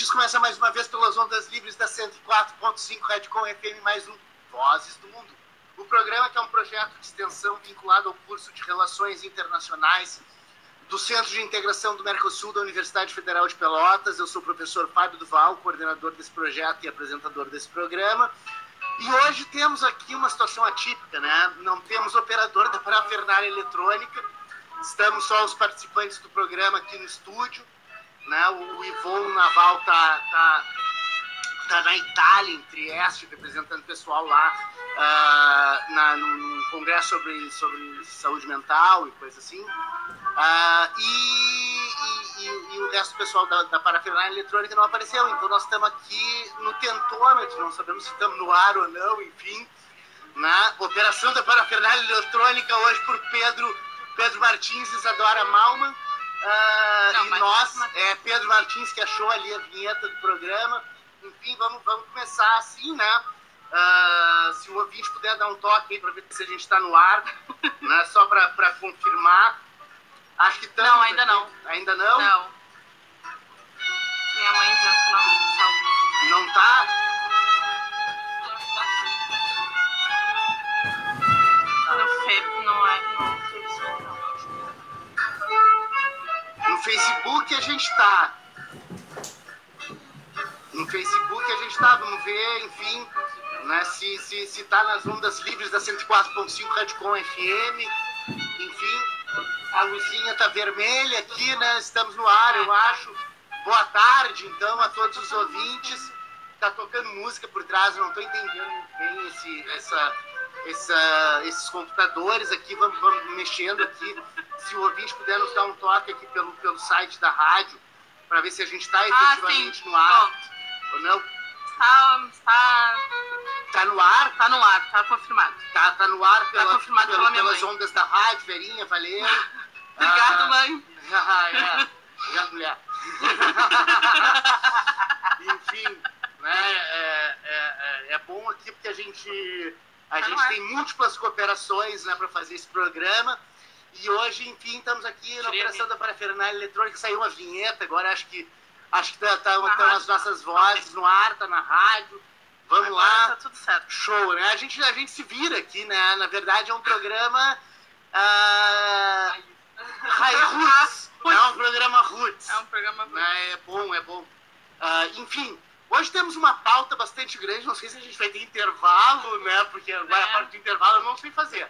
ouvintes. Começa mais uma vez pelas ondas livres da 104.5 Redcom FM, mais um Vozes do Mundo. O programa que é um projeto de extensão vinculado ao curso de Relações Internacionais do Centro de Integração do Mercosul da Universidade Federal de Pelotas. Eu sou o professor Fábio Duval, coordenador desse projeto e apresentador desse programa. E hoje temos aqui uma situação atípica, né? Não temos operador da parafernália eletrônica, estamos só os participantes do programa aqui no estúdio, né? O Ivon Naval tá, tá, tá na Itália, em Trieste, representando o pessoal lá uh, na, no congresso sobre, sobre saúde mental e coisa assim. Uh, e, e, e, e, o resto do pessoal da, da parafernália eletrônica não apareceu. Então nós estamos aqui no tentômetro, não sabemos se estamos no ar ou não, enfim. Na operação da parafernália eletrônica hoje por Pedro, Pedro Martins e Isadora Malman. Uh, não, e nós, mas... é Pedro Martins que achou ali a vinheta do programa. Enfim, vamos, vamos começar assim, né? Uh, se o ouvinte puder dar um toque aí para ver se a gente está no ar, né? só para confirmar. Acho que estamos. Não, ainda aqui. não. Ainda não? Não. Minha mãe já não Não tá? Facebook a gente tá. No Facebook a gente tá, vamos ver, enfim, né, se, se, se tá nas ondas livres da 104.5 Radicom FM, enfim, a luzinha tá vermelha aqui, né, estamos no ar, eu acho. Boa tarde, então, a todos os ouvintes. Tá tocando música por trás, eu não tô entendendo bem esse, essa, essa, esses computadores aqui, vamos, vamos mexendo aqui. Se o ouvinte puder nos dar um toque aqui pelo, pelo site da rádio, para ver se a gente está efetivamente ah, no ar Pronto. ou não. Tá, tá, Tá no ar? tá no ar, tá confirmado. Tá, tá no ar pela, confirmado pela- pela pelas mãe. ondas da rádio, Verinha, valeu. Obrigada, Ah, mãe. Ah, é. Obrigado, mulher. Enfim, né, é, é, é- é bom aqui porque a gente, a Tá gente ar. tem múltiplas cooperações né, para fazer esse programa. E hoje, enfim, estamos aqui na Tirei operação da parafernália eletrônica. Saiu uma vinheta, agora acho que acho que tá, tá- rádio. as nossas vozes no ar, tá na rádio. Vamos Agora lá. Tá tudo certo. Show, né? A gente, a gente se vira aqui, né? Na verdade, é um programa. ah, Rai- Roots. É um programa Roots. É um programa. Né? É bom, é bom. Ah, enfim, hoje temos uma pauta bastante grande. Não sei se a gente vai ter intervalo, né? Porque agora a É. parte do intervalo eu não sei fazer.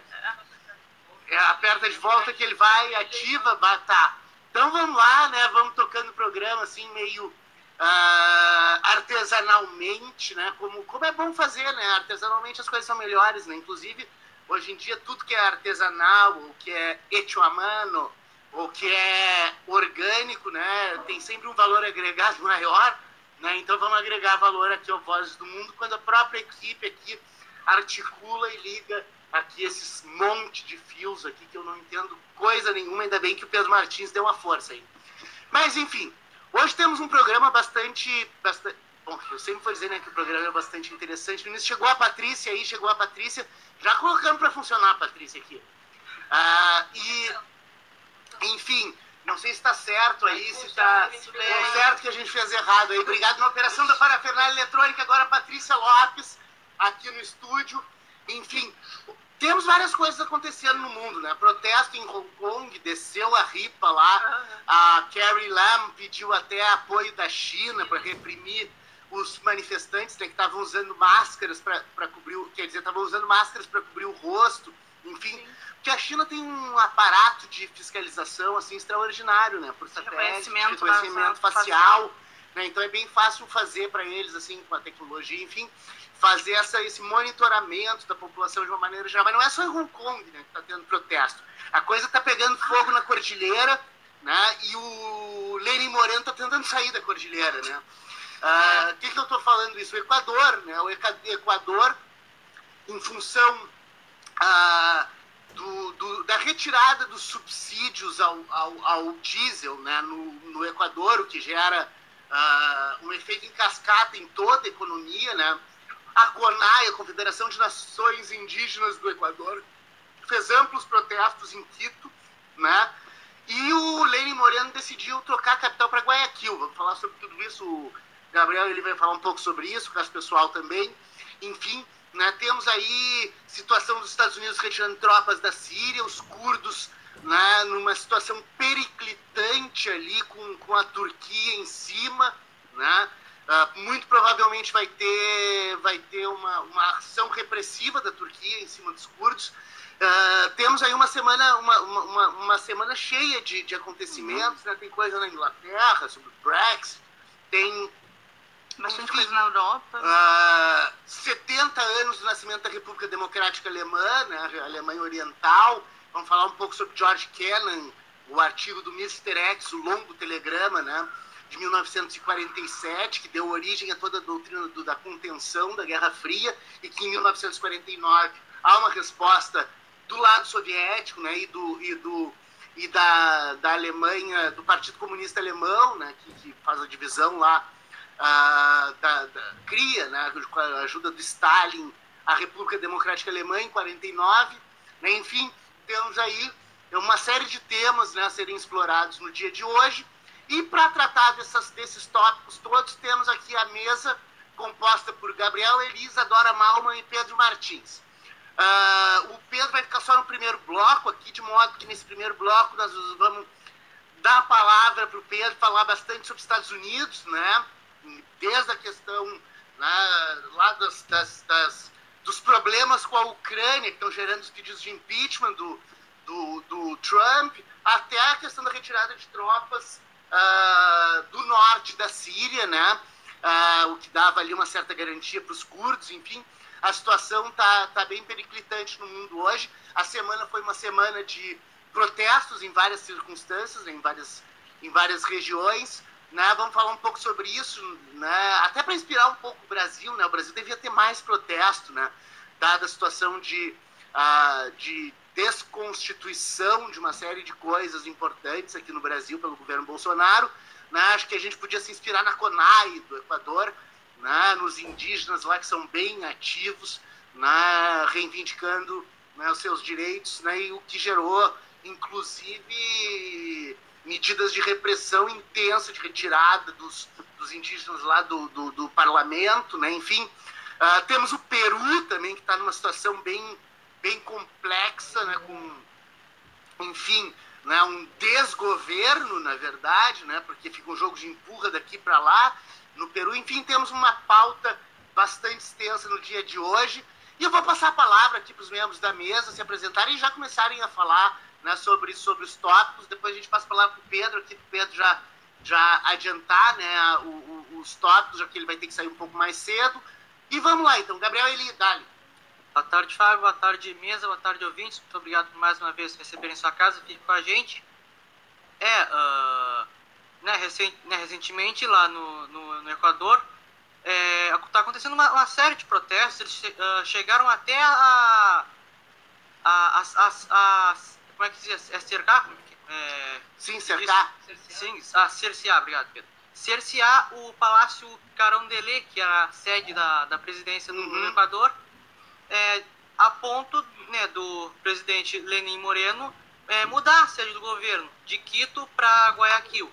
É, aperta de volta que ele vai, ativa, tá. Então vamos lá, né? Vamos tocando o programa assim, meio ah, artesanalmente, né? Como, como é bom fazer, né? Artesanalmente as coisas são melhores, né? Inclusive, hoje em dia, tudo que é artesanal, ou que é hecho a mano, ou que é orgânico, né? Tem sempre um valor agregado maior, né? Então vamos agregar valor aqui ao Vozes do Mundo, quando a própria equipe aqui articula e liga aqui esses monte de fios aqui que eu não entendo coisa nenhuma, ainda bem que o Pedro Martins deu uma força aí. Mas enfim, hoje temos um programa bastante, bastante bom, eu sempre vou dizer né, que o programa é bastante interessante. No início chegou a Patrícia aí, chegou a Patrícia, já colocando para funcionar a Patrícia aqui. Ah, e enfim, não sei se está certo aí, se está certo que a gente fez errado aí. Obrigado na operação da parafernália eletrônica, agora a Patrícia Lopes, aqui no estúdio. Enfim, temos várias coisas acontecendo no mundo, né? Protesto em Hong Kong, desceu a ripa lá. A Carrie Lam pediu até apoio da China para reprimir os manifestantes né, que estavam usando máscaras para cobrir, o- quer dizer, estavam usando máscaras para cobrir o rosto, enfim. Porque a China tem um aparato de fiscalização assim extraordinário, né? Por satélite, Reconhecimento reconhecimento facial. facial, né? Então é bem fácil fazer para eles assim com a tecnologia, enfim, fazer essa, esse monitoramento da população de uma maneira geral. Mas não é só em Hong Kong, né, que está tendo protesto. A coisa está pegando fogo na cordilheira, né? E o Lenin Moreno está tentando sair da cordilheira, né? Ah, O que, que eu estou falando isso? O Equador, né? O Equador, em função ah, do, do- da retirada dos subsídios ao, ao, ao diesel né? no, no Equador, o que gera ah, um efeito em cascata em toda a economia, né? A CONAI, a Confederação de Nações Indígenas do Equador, fez amplos protestos em Quito, né? E o, governo decidiu trocar a capital para Guayaquil. Vamos falar sobre tudo isso. O Gabriel ele vai falar um pouco sobre isso, o caso pessoal também. Enfim, né, temos aí situação dos Estados Unidos retirando tropas da Síria, os curdos né, numa situação periclitante ali com, com a Turquia em cima. Né? Uh, muito provavelmente vai ter, vai ter uma, uma ação repressiva da Turquia em cima dos curdos. Uh, temos aí uma semana, uma, uma, uma semana cheia de, de acontecimentos, uhum. né? tem coisa na Inglaterra sobre o Brexit, tem bastante coisa na Europa. Uh, ah, 70 anos do nascimento da República Democrática Alemã, né? a Alemanha Oriental. Vamos falar um pouco sobre George Kennan, o artigo do Mr. X, o longo telegrama, né? de 1947, que deu origem a toda a doutrina do, da contenção da Guerra Fria, e que em 1949 há uma resposta do lado soviético né, e, do, e, do, e da, da Alemanha, do Partido Comunista Alemão, né, que, que faz a divisão lá, uh, da, da, cria, né, com a ajuda do Stalin, a República Democrática Alemã em 49. Né, enfim, temos aí uma série de temas né, a serem explorados no dia de hoje. E para tratar dessas, desses tópicos todos, temos aqui a mesa composta por Gabriel Elisa, Dora Malman e Pedro Martins. Uh, o Pedro vai ficar só no primeiro bloco aqui, de modo que nesse primeiro bloco nós vamos dar a palavra para o Pedro falar bastante sobre os Estados Unidos, né? Desde a questão né, lá das, das, das, dos problemas com a Ucrânia, que estão gerando os pedidos de impeachment do, do, do Trump, até a questão da retirada de tropas uh, do norte da Síria, né? Uh, o que dava ali uma certa garantia para os curdos, enfim. A situação está tá bem periclitante no mundo hoje. A semana foi uma semana de protestos em várias circunstâncias, em várias, em várias regiões. Né? Vamos falar um pouco sobre isso, né? até para inspirar um pouco o Brasil. Né? O Brasil devia ter mais protesto, né? dada a situação de, uh, de desconstituição de uma série de coisas importantes aqui no Brasil pelo governo Bolsonaro. Né? Acho que a gente podia se inspirar na CONAI do Equador, né? nos indígenas lá que são bem ativos, né? reivindicando né? os seus direitos, né? e o que gerou, inclusive, medidas de repressão intensa, de retirada dos, dos indígenas lá do, do, do parlamento, né? enfim. Uh, temos o Peru também, que está numa situação bem bem complexa, né, com, enfim, né, um desgoverno, na verdade, né, porque fica um jogo de empurra daqui para lá no Peru. Enfim, temos uma pauta bastante extensa no dia de hoje. E eu vou passar a palavra aqui para os membros da mesa se apresentarem e já começarem a falar né, sobre, sobre os tópicos. Depois a gente passa a palavra para o Pedro, aqui para o Pedro já, já adiantar né, o, o, os tópicos, já que ele vai ter que sair um pouco mais cedo. E vamos lá, então. Gabriel Eli, dale. Boa tarde, Fábio. Boa tarde, mesa. Boa tarde, ouvintes. Muito obrigado por mais uma vez receberem sua casa. Fique com a gente. É, uh, né, recent, né, recentemente lá no, no, no Equador, está é, tá acontecendo uma, uma, série de protestos. Eles uh, chegaram até a, a, a, a, a, Como é que se diz? É cercar? É, é, Sim, cercar. Sim, a cercear, obrigado, Pedro. Cercear o Palácio Carondelet, que é a sede da, da presidência do uhum. Equador é, a ponto né, do presidente Lenin Moreno é, mudar a sede do governo de Quito para Guayaquil.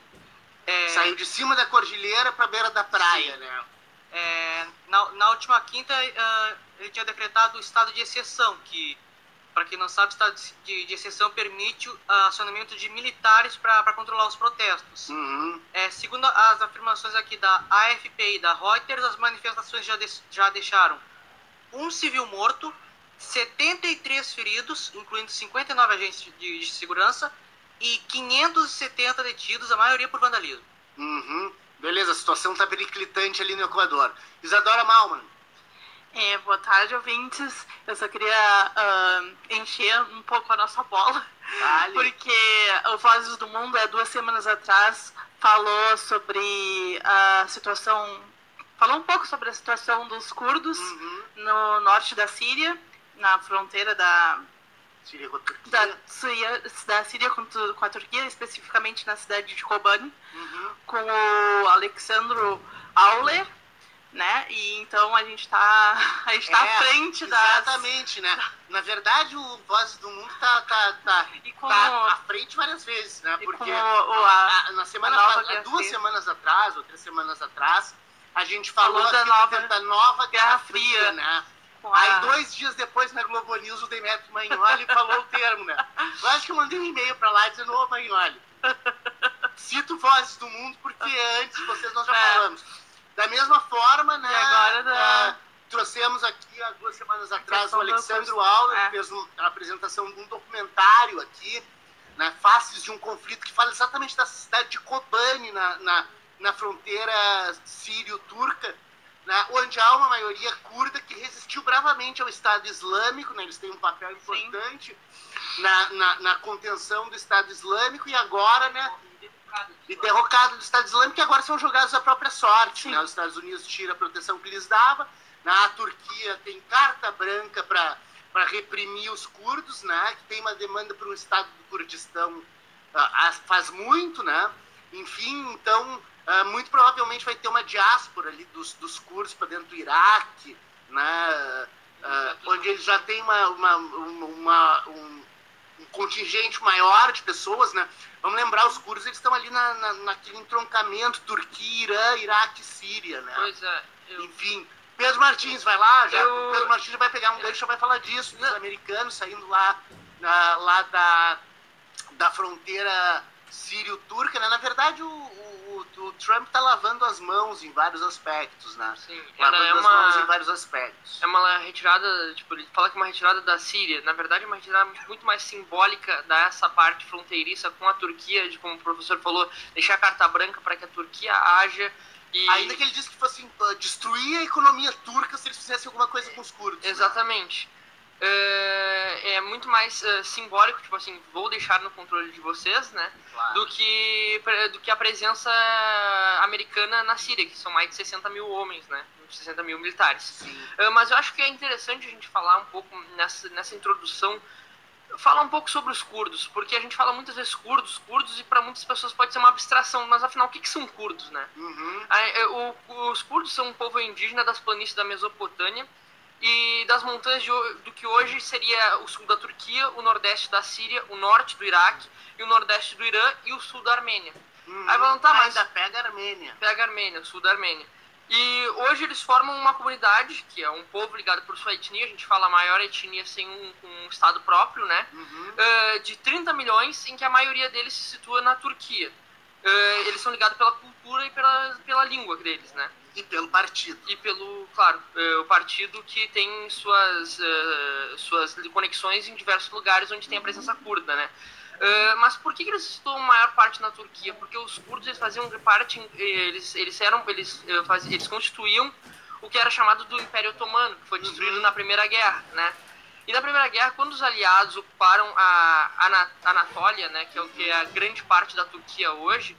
É, Saiu de cima da cordilheira para a beira da praia, sim. né? É, na, na, última quinta, uh, ele tinha decretado o estado de exceção, que, para quem não sabe, estado de, de exceção permite o acionamento de militares para controlar os protestos. Uhum. É, segundo as afirmações aqui da AFP e da Reuters, as manifestações já, de, já deixaram um civil morto, 73 feridos, incluindo 59 agentes de, de segurança, e 570 detidos, a maioria por vandalismo. Uhum. Beleza, a situação está periclitante ali no Equador. Isadora Malman. É, boa tarde, ouvintes. Eu só queria uh, encher um pouco a nossa bola, vale. porque o Vozes do Mundo, há duas semanas atrás, falou sobre a situação falou um pouco sobre a situação dos curdos uhum. no norte da Síria, na fronteira da Síria com a Turquia, da, Síria, da Síria com, com, a Turquia, especificamente na cidade de Kobani, uhum. com o Alexandro Auler. Né? E então a gente está a gente tá é, à frente da Exatamente, das... né? Na verdade, o Vozes do Mundo tá, tá, tá, tá à frente várias vezes, né? Porque o, a, a, na semana a duas semanas atrás, ou três semanas atrás, a gente falou, falou da, nova, da nova Guerra, Guerra Fria, Fria, né? Aí, dois dias depois, na Globo News, o Demetrio Magnoli falou o termo, né? Eu acho que eu mandei um e-mail pra lá dizendo, ô Magnoli, cito Vozes do Mundo, porque antes vocês nós já é. falamos. Da mesma forma, né? E agora da... uh, trouxemos aqui há duas semanas atrás o Alexandre Auler, é. fez a apresentação de um documentário aqui, né, Faces de um Conflito, que fala exatamente da cidade de Kobani, na, na, na fronteira sírio-turca, né, onde há uma maioria curda que resistiu bravamente ao Estado Islâmico, né, eles têm um papel importante na, na, na, contenção do Estado Islâmico, e agora, né, e derrocado do Estado Islâmico, que agora são jogados à própria sorte. Né? Os Estados Unidos tiram a proteção que lhes dava, né? a Turquia tem carta branca para reprimir os curdos, né? que tem uma demanda para um Estado do Kurdistão uh, faz muito, né? Enfim, então, uh, muito provavelmente vai ter uma diáspora ali dos, dos curdos para dentro do Iraque, né? Uh, onde eles já têm uma, uma, uma um, um contingente maior de pessoas, né? Vamos lembrar, os curdos eles estão ali na, na, naquele entroncamento Turquia, Irã, Iraque, Síria, né? Pois é. Eu... Enfim, Pedro Martins vai lá, já, eu... Pedro Martins já vai pegar um gancho, vai falar disso, dos americanos saindo lá, na, lá da, da fronteira sírio-turca, né? Na verdade, o, o, o Trump está lavando as mãos em vários aspectos, né? Sim, lavando é uma, as mãos em vários aspectos. É uma retirada, tipo, ele fala que é uma retirada da Síria. Na verdade, é uma retirada muito mais simbólica dessa parte fronteiriça com a Turquia, de como o professor falou, deixar a carta branca para que a Turquia haja e... Ainda que ele disse que fosse assim, destruir a economia turca se eles fizessem alguma coisa com os curdos. Né? Exatamente. Né? É, é muito mais uh, simbólico, tipo assim, vou deixar no controle de vocês, né? Claro. Do, que, do que a presença americana na Síria, que são mais de 60 mil homens, né? 60 mil militares. Uh, mas eu acho que é interessante a gente falar um pouco nessa, nessa introdução, falar um pouco sobre os curdos, porque a gente fala muitas vezes curdos, curdos, e para muitas pessoas pode ser uma abstração, mas afinal, o que, que são curdos, né? Uhum. o, os curdos são um povo indígena das planícies da Mesopotâmia, e das montanhas de, do que hoje seria o sul da Turquia, o nordeste da Síria, o norte do Iraque e o nordeste do Irã e o sul da Armênia. Uhum. Aí vão tá, mas ainda pega a Armênia. Pega a Armênia, o sul da Armênia. E hoje eles formam uma comunidade, que é um povo ligado por sua etnia, a gente fala a maior etnia sem um, um estado próprio, né? Uhum. Uh, de 30 milhões, em que a maioria deles se situa na Turquia. Uh, eles são ligados pela cultura e pela, pela língua deles, né? E pelo partido. E pelo, claro, uh, o partido que tem suas, uh, suas conexões em diversos lugares onde tem a presença curda, né? Uh, mas por que, que eles estão maior parte na Turquia? Porque os curdos eles faziam parte, eles, eles eram, eles, eles constituíam o que era chamado do Império Otomano, que foi destruído na Primeira Guerra, né? E na Primeira Guerra, quando os aliados ocuparam a Anatólia, né, que é o que é a grande parte da Turquia hoje,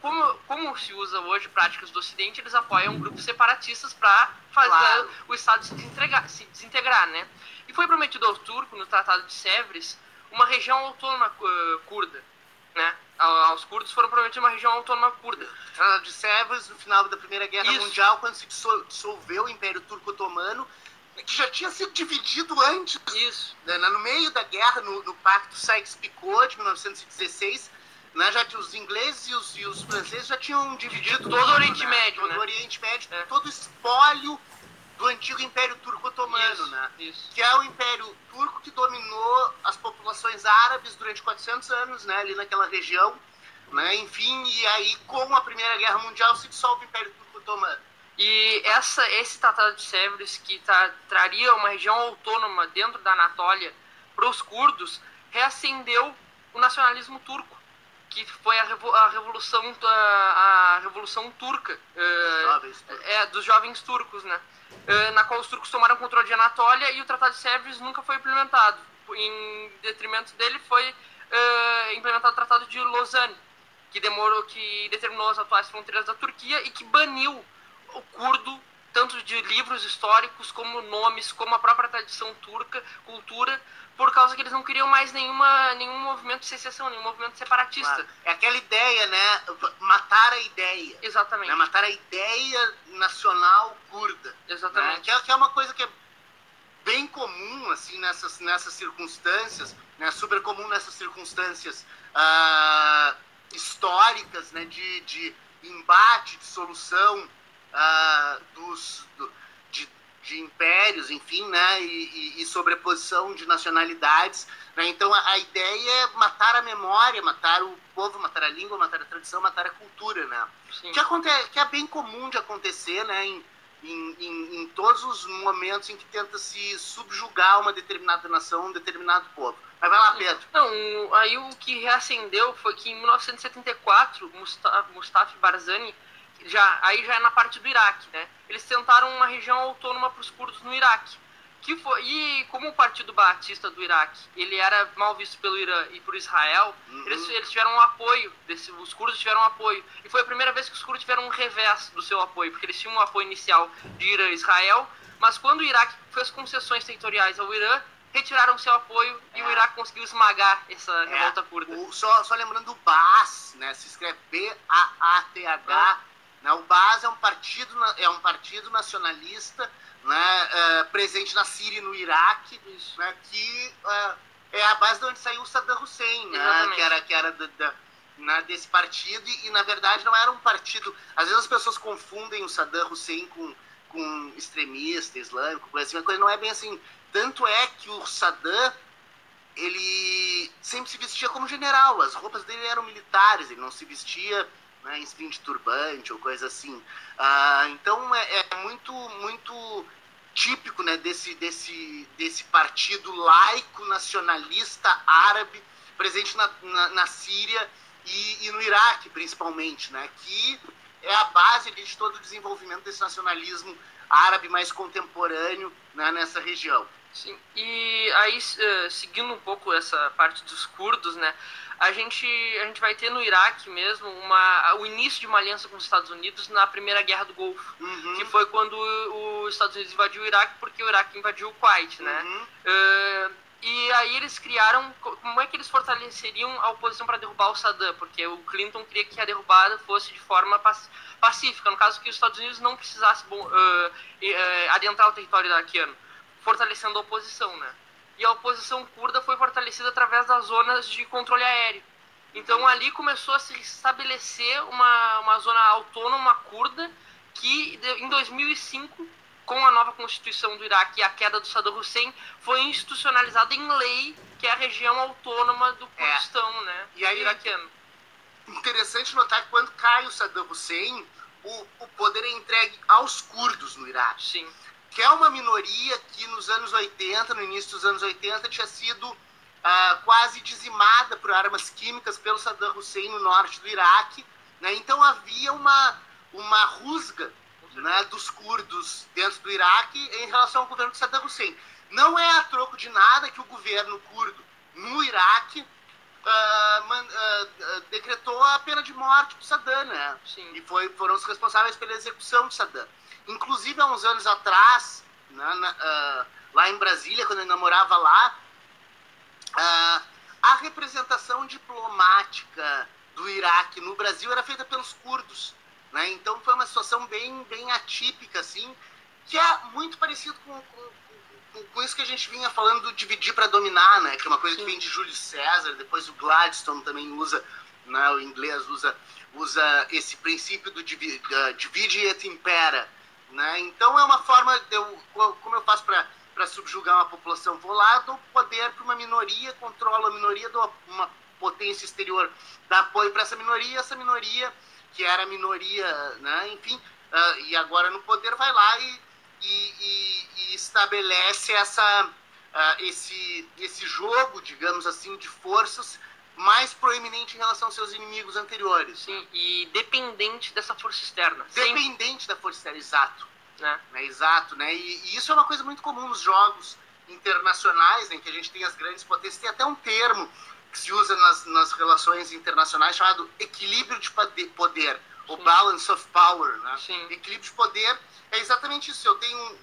como, como se usa hoje práticas do Ocidente, eles apoiam grupos separatistas para fazer claro. o Estado se desintegrar, se desintegrar, né? E foi prometido ao turco, no Tratado de Sèvres, uma região autônoma uh, curda, né? Aos curdos foram prometidos uma região autônoma curda. Tratado de Sèvres, no final da Primeira Guerra Isso. Mundial, quando se dissolveu o Império Turco-Otomano, que já tinha sido dividido antes. Isso. Né? No meio da guerra, no, no Pacto Sykes-Picot, de 1916, né, já os ingleses e os, e os franceses já tinham dividido todo o Oriente né? Médio, todo né? o Oriente Médio, é. todo o espólio do antigo Império Turco-Otomano, isso, né? Isso. Que é o Império Turco que dominou as populações árabes durante 400 anos, né, ali naquela região, né? Enfim, e aí com a Primeira Guerra Mundial se dissolve o Império Turco-Otomano. E essa, esse Tratado de Sèvres, que tá, traria uma região autônoma dentro da Anatólia para os curdos, reacendeu o nacionalismo turco que foi a, a revolução a, a, revolução turca uh, é dos jovens turcos né? Uh, na qual os turcos tomaram controle de Anatólia e o Tratado de Sèvres nunca foi implementado. Em detrimento dele foi uh, implementado o Tratado de Lausanne que demorou que determinou as atuais fronteiras da Turquia e que baniu o curdo tanto de livros históricos como nomes como a própria tradição turca cultura por causa que eles não queriam mais nenhuma, nenhum movimento de secessão, nenhum movimento separatista. Claro. É aquela ideia, né? Matar a ideia. Exatamente. Né? Matar a ideia nacional curda. Né? Exatamente. Né? Que, é, que, é, uma coisa que é bem comum, assim, nessas, nessas circunstâncias, né? Super comum nessas circunstâncias uh, históricas, né? De, de embate, de solução uh, dos... Do, de impérios, enfim, né, e, e, e sobreposição de nacionalidades. Né? Então a, a, ideia é matar a memória, matar o povo, matar a língua, matar a tradição, matar a cultura, né? Que, acontece, que é bem comum de acontecer, né, em, em, em, em, todos os momentos em que tenta se subjugar uma determinada nação, um determinado povo. Mas vai lá, Pedro. Não, aí o que reacendeu foi que em 1974, Mustafa, Mustafa Barzani já aí já é na parte do Iraque, né? Eles tentaram uma região autônoma para os curdos no Iraque. Que foi, e como o Partido Batista do Iraque ele era mal visto pelo Irã e por Israel, uhum. eles, eles tiveram um apoio, desse, os curdos tiveram um apoio. E foi a primeira vez que os curdos tiveram um revés do seu apoio, porque eles tinham um apoio inicial de Irã e Israel, mas quando o Iraque fez concessões territoriais ao Irã, retiraram seu apoio é. e o é. Iraque conseguiu esmagar essa é. revolta curda. O, só, só lembrando o BAS, né? Se escreve B-A-A-T-H. Né? O Baas é um partido, é um partido nacionalista né, é, presente na Síria e no Iraque, né, que é, é a base de onde saiu o Saddam Hussein, né, que era, que era da, da, né, desse partido, e, e, na verdade não era um partido. Às vezes as pessoas confundem o Saddam Hussein com, com extremista islâmico, coisa assim, coisa não é bem assim. Tanto é que o Saddam ele sempre se vestia como general, as roupas dele eram militares, ele não se vestia né, de turbante ou coisa assim. Ah, então é, é, muito, muito típico né, desse, desse, desse partido laico nacionalista árabe presente na, na, na Síria e, e, no Iraque, principalmente, né, que é a base de todo o desenvolvimento desse nacionalismo árabe mais contemporâneo né, nessa região. Sim, e aí, uh, seguindo um pouco essa parte dos curdos, né, a gente, a gente vai ter no Iraque mesmo uma, o início de uma aliança com os Estados Unidos na Primeira Guerra do Golfo, uhum. que foi quando os Estados Unidos invadiu o Iraque porque o Iraque invadiu o Kuwait, né? Uhum. Uh, e aí eles criaram, como é que eles fortaleceriam a oposição para derrubar o Saddam? Porque o Clinton queria que a derrubada fosse de forma pacífica, no caso que os Estados Unidos não precisassem uh, uh, adentrar o território iraquiano, fortalecendo a oposição, né? E a oposição curda foi fortalecida através das zonas de controle aéreo. Então ali começou a se estabelecer uma, uma zona autônoma curda que em 2005, com a nova constituição do Iraque e a queda do Saddam Hussein, foi institucionalizada em lei que é a região autônoma do é. Kurdistão, é. né? E aí, iraquiano. Interessante notar que quando cai o Saddam Hussein, o, o poder é entregue aos curdos no Iraque. Sim que é uma minoria que nos anos 80, no início dos anos 80, tinha sido ah, quase dizimada por armas químicas pelo Saddam Hussein no norte do Iraque. Né? Então havia uma, uma rusga né, dos curdos dentro do Iraque em relação ao governo de Saddam Hussein. Não é a troco de nada que o governo curdo no Iraque uh, man, uh, decretou a pena de morte para Saddam, né? Sim. E foi, foram os responsáveis pela execução de Saddam. Inclusive, há uns anos atrás, na, uh, lá em Brasília, quando eu namorava lá, uh, a representação diplomática do Iraque no Brasil era feita pelos curdos. Né? Então foi uma situação bem, bem atípica, assim, que é muito parecido com, com, com, com isso que a gente vinha falando do dividir para dominar, né? que é uma coisa que vem de Júlio César, depois o Gladstone também usa, né? o inglês usa, usa esse princípio do divide et impera, né? Então é uma forma, de eu, como eu faço para subjugar uma população? Lá, dou poder para uma minoria, controlo a minoria, dou uma potência exterior, dá apoio para essa minoria, essa minoria, que era a minoria, né? enfim, uh, e agora no poder vai lá e, e, e, e estabelece essa, uh, esse, esse jogo, digamos assim, de forças mais proeminente em relação aos seus inimigos anteriores. Sim, e dependente dessa força externa. Dependente Sim. da força externa, exato. Né? né? Exato, né? E, e, isso é uma coisa muito comum nos jogos internacionais, né, em que a gente tem as grandes potências. Tem até um termo que se usa nas, nas relações internacionais chamado equilíbrio de poder, o balance of power. Né? Sim. Equilíbrio de poder é exatamente isso. Eu tenho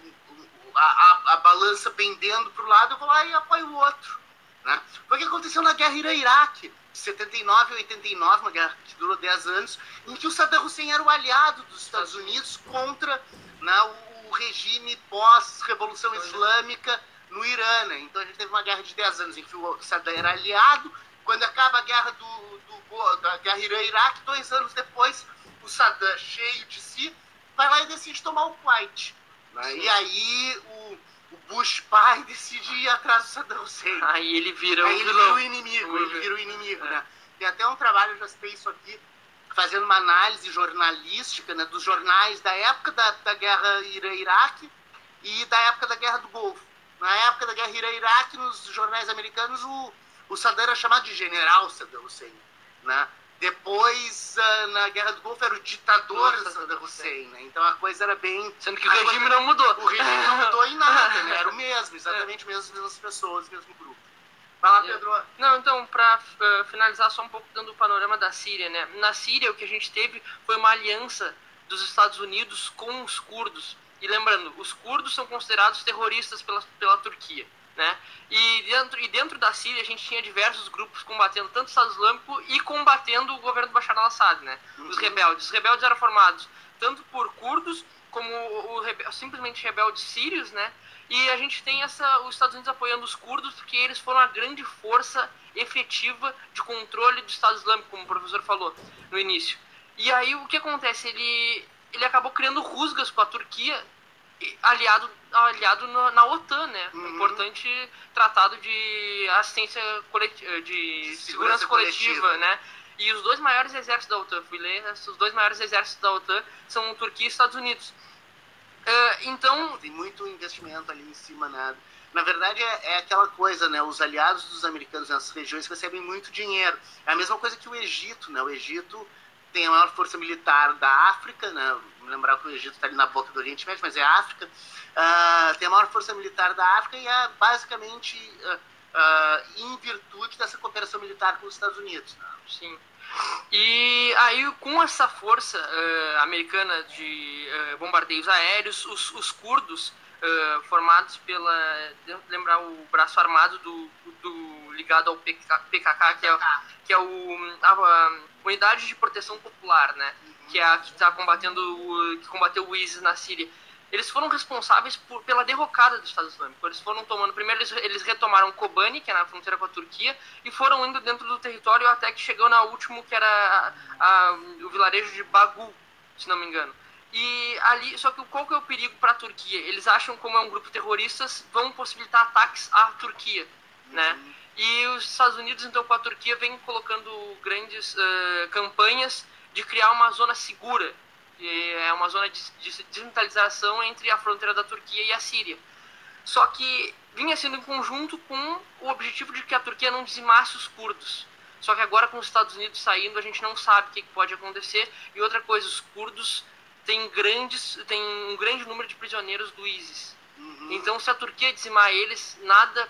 a, a, a balança pendendo para o lado, eu vou lá e apoio o outro. Né? Foi o que aconteceu na guerra Irã-Iraque, de 79 a 89, uma guerra que durou 10 anos, em que o Saddam Hussein era o aliado dos Estados Unidos contra né, o regime pós-revolução islâmica no Irã. Né? Então a gente teve uma guerra de 10 anos em que o Saddam era aliado. Quando acaba a guerra do, do da guerra Irã-Iraque, dois anos depois, o Saddam, cheio de si, vai lá e decide tomar o Kuwait. Né? E aí o, o, Bush pai decide ir atrás do Saddam Hussein. Aí ele vira aí o ele vira o inimigo, ele vira o inimigo, é. né? Tem até um trabalho, eu já citei isso aqui, fazendo uma análise jornalística né, dos jornais da época da, da guerra Irã-Iraque e da época da guerra do Golfo. Na época da guerra Irã-Iraque, nos jornais americanos, o, o Saddam era chamado de general Saddam Hussein. Né? Depois, uh, na Guerra do Golfo, era o ditador Saddam Hussein, né? Então a coisa era bem. Sendo que o regime coisa... não mudou. O regime não mudou em nada, né? Era o mesmo, exatamente mesmo, as mesmas pessoas, o mesmo grupo. Vai lá, Pedro. Não, então, para uh, eh, finalizar só um pouco dando o panorama da Síria, né? Na Síria, o que a gente teve foi uma aliança dos Estados Unidos com os curdos. E lembrando, os curdos são considerados terroristas pela, pela Turquia. Né? E, dentro, e dentro da Síria a gente tinha diversos grupos combatendo tanto o Estado Islâmico e combatendo o governo do Bashar al-Assad, né? Uhum. Os rebeldes. Os rebeldes eram formados tanto por curdos como o, o, simplesmente rebeldes sírios, né? E a gente tem essa, os Estados Unidos apoiando os curdos porque eles foram a grande força efetiva de controle do Estado Islâmico, como o professor falou no início. E aí o que acontece? Ele, ele acabou criando rusgas com a Turquia aliado, aliado na OTAN, né? Uhum. Um importante tratado de assistência coletiva, de segurança, segurança coletiva, coletiva, né? E os dois maiores exércitos da OTAN, fui ler, os dois maiores exércitos da OTAN são Turquia e Estados Unidos. Uh, então... Tem muito investimento ali em cima, né? Na verdade, é, é, aquela coisa, né? Os aliados dos americanos nessas regiões recebem muito dinheiro. É a mesma coisa que o Egito, né? O Egito tem a maior força militar da África, né? Lembrar que o Egito está ali na boca do Oriente Médio, mas é África. Uh, tem a maior força militar da África e é basicamente uh, uh, em virtude dessa cooperação militar com os Estados Unidos. Né? Sim. E aí, com essa força americana de bombardeios aéreos, os, os curdos, formados pela. lembrar o braço armado do, do ligado ao PK, PKK, que é, que é o, a, a Unidade de Proteção Popular, né? Que é a que está combatendo o, que combateu o ISIS na Síria. Eles foram responsáveis por, pela derrocada do Estado Islâmico. Eles foram tomando. Primeiro, eles, eles retomaram Kobani, que é na fronteira com a Turquia, e foram indo dentro do território até que chegou na último, que era a, a, o vilarejo de Bagu, se não me engano. E ali, só que qual que é o perigo para a Turquia? Eles acham como é um grupo terroristas, vão possibilitar ataques à Turquia, né? uhum. E os Estados Unidos, então, com a Turquia, vem colocando grandes uh, campanhas de criar uma zona segura, é uma zona de, de desmilitarização entre a fronteira da Turquia e a Síria. Só que vinha sendo em conjunto com o objetivo de que a Turquia não dizimasse os curdos. Só que agora com os Estados Unidos saindo, a gente não sabe o que pode acontecer. E outra coisa, os curdos têm, grandes, têm um grande número de prisioneiros do ISIS. Uhum. Então, se a Turquia dizimar eles, nada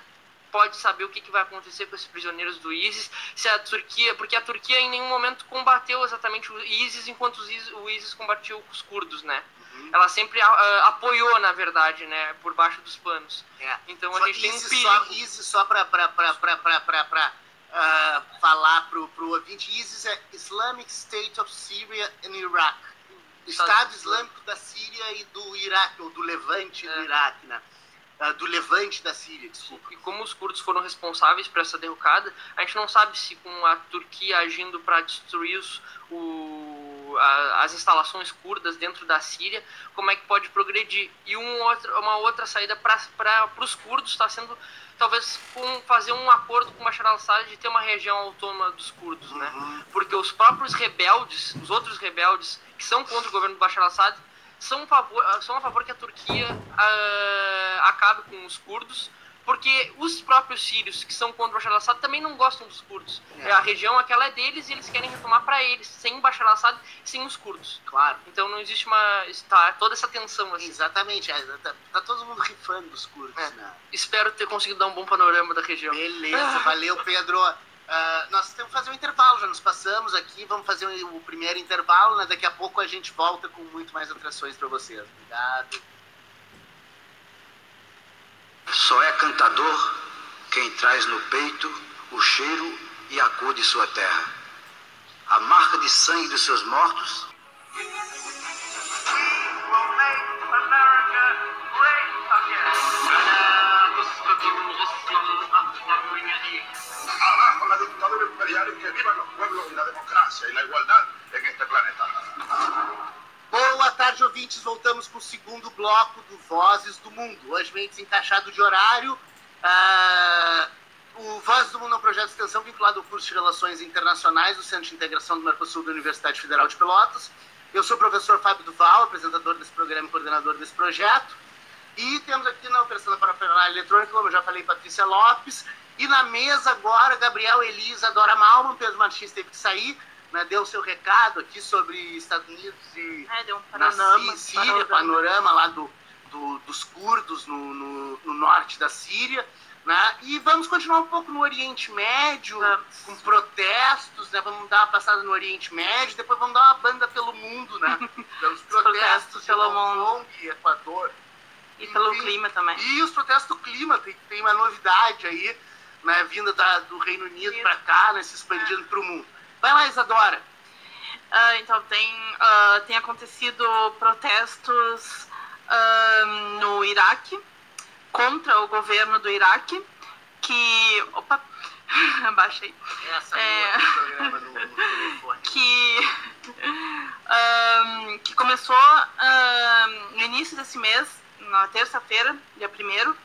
pode saber o que, que vai acontecer com esses prisioneiros do ISIS, se a Turquia, porque a Turquia em nenhum momento combateu exatamente o ISIS enquanto ISIS, o ISIS combatiu os curdos, né? Uhum. Ela sempre apoiou, na verdade, né, por baixo dos panos. É. Então só a gente ISIS tem um perigo. Só, ISIS só para uh, falar pro, pro ouvinte, ISIS é Islamic State of Syria and Iraq. Estado Islâmico da Síria e do Iraque, ou do Levante é. do Iraque, né? Uh, do levante da Síria, desculpa. E como os curdos foram responsáveis por essa derrocada, a gente não sabe se com a Turquia agindo para destruir os, o, a, as instalações curdas dentro da Síria, como é que pode progredir. E um outro, uma outra saída para os curdos está sendo talvez com fazer um acordo com Bashar al-Assad de ter uma região autônoma dos curdos, né? Uhum. Porque os próprios rebeldes, os outros rebeldes que são contra o governo do Bashar al-Assad, são, a favor, são a favor que a Turquia uh, acabe com os curdos, porque os próprios sírios que são contra o Bashar al-Assad também não gostam dos curdos. É. A região aquela é deles e eles querem retomar para eles, sem o Bashar al-Assad, sem os curdos. Claro. Então não existe uma está toda essa tensão assim. Exatamente, é, tá, tá, todo mundo rifando dos curdos, é. né? Espero ter conseguido dar um bom panorama da região. Beleza, valeu, Pedro. Uh, nós temos que fazer um intervalo, já nos passamos aqui, vamos fazer o, primeiro intervalo, né? daqui a pouco a gente volta com muito mais atrações para vocês. Obrigado. Só é cantador quem traz no peito o cheiro e a cor de sua terra. A marca de sangue dos seus mortos democracia y la igualdad en este planeta. Boa tarde, ouvintes. Voltamos com o segundo bloco do Vozes do Mundo. Hoje meio desencaixado de horário. Uh, o Vozes do Mundo é um projeto de extensão vinculado ao curso de Relações Internacionais do Centro de Integração do Mercosul da Universidade Federal de Pelotas. Eu sou o professor Fábio Duval, apresentador desse programa e coordenador desse projeto. E temos aqui na operação da parafernália eletrônica, como eu já falei, Patrícia Lopes. E na mesa agora, Gabriel Elisa, Dora Malman, Pedro Martins teve que sair, né, deu o seu recado aqui sobre Estados Unidos e é, deu um panorama, Síria, panorama, panorama lá do, do, dos curdos no, no, no, norte da Síria. Né? E vamos continuar um pouco no Oriente Médio, vamos. com protestos, né? vamos dar uma passada no Oriente Médio, depois vamos dar uma banda pelo mundo, né? pelos protestos, pelo mundo. e Equador. E pelo clima também. E os protestos do clima, tem, tem uma novidade aí, né, vinda da, do Reino Unido para cá, né, se expandindo é. para o mundo. Vai lá, Isadora. Uh, então, tem, uh, tem acontecido protestos uh, no Iraque contra o governo do Iraque, que. Opa! Baixei. Essa é, no telefone. Que, um, que começou um, no início desse mês, na terça-feira, dia 1 uh,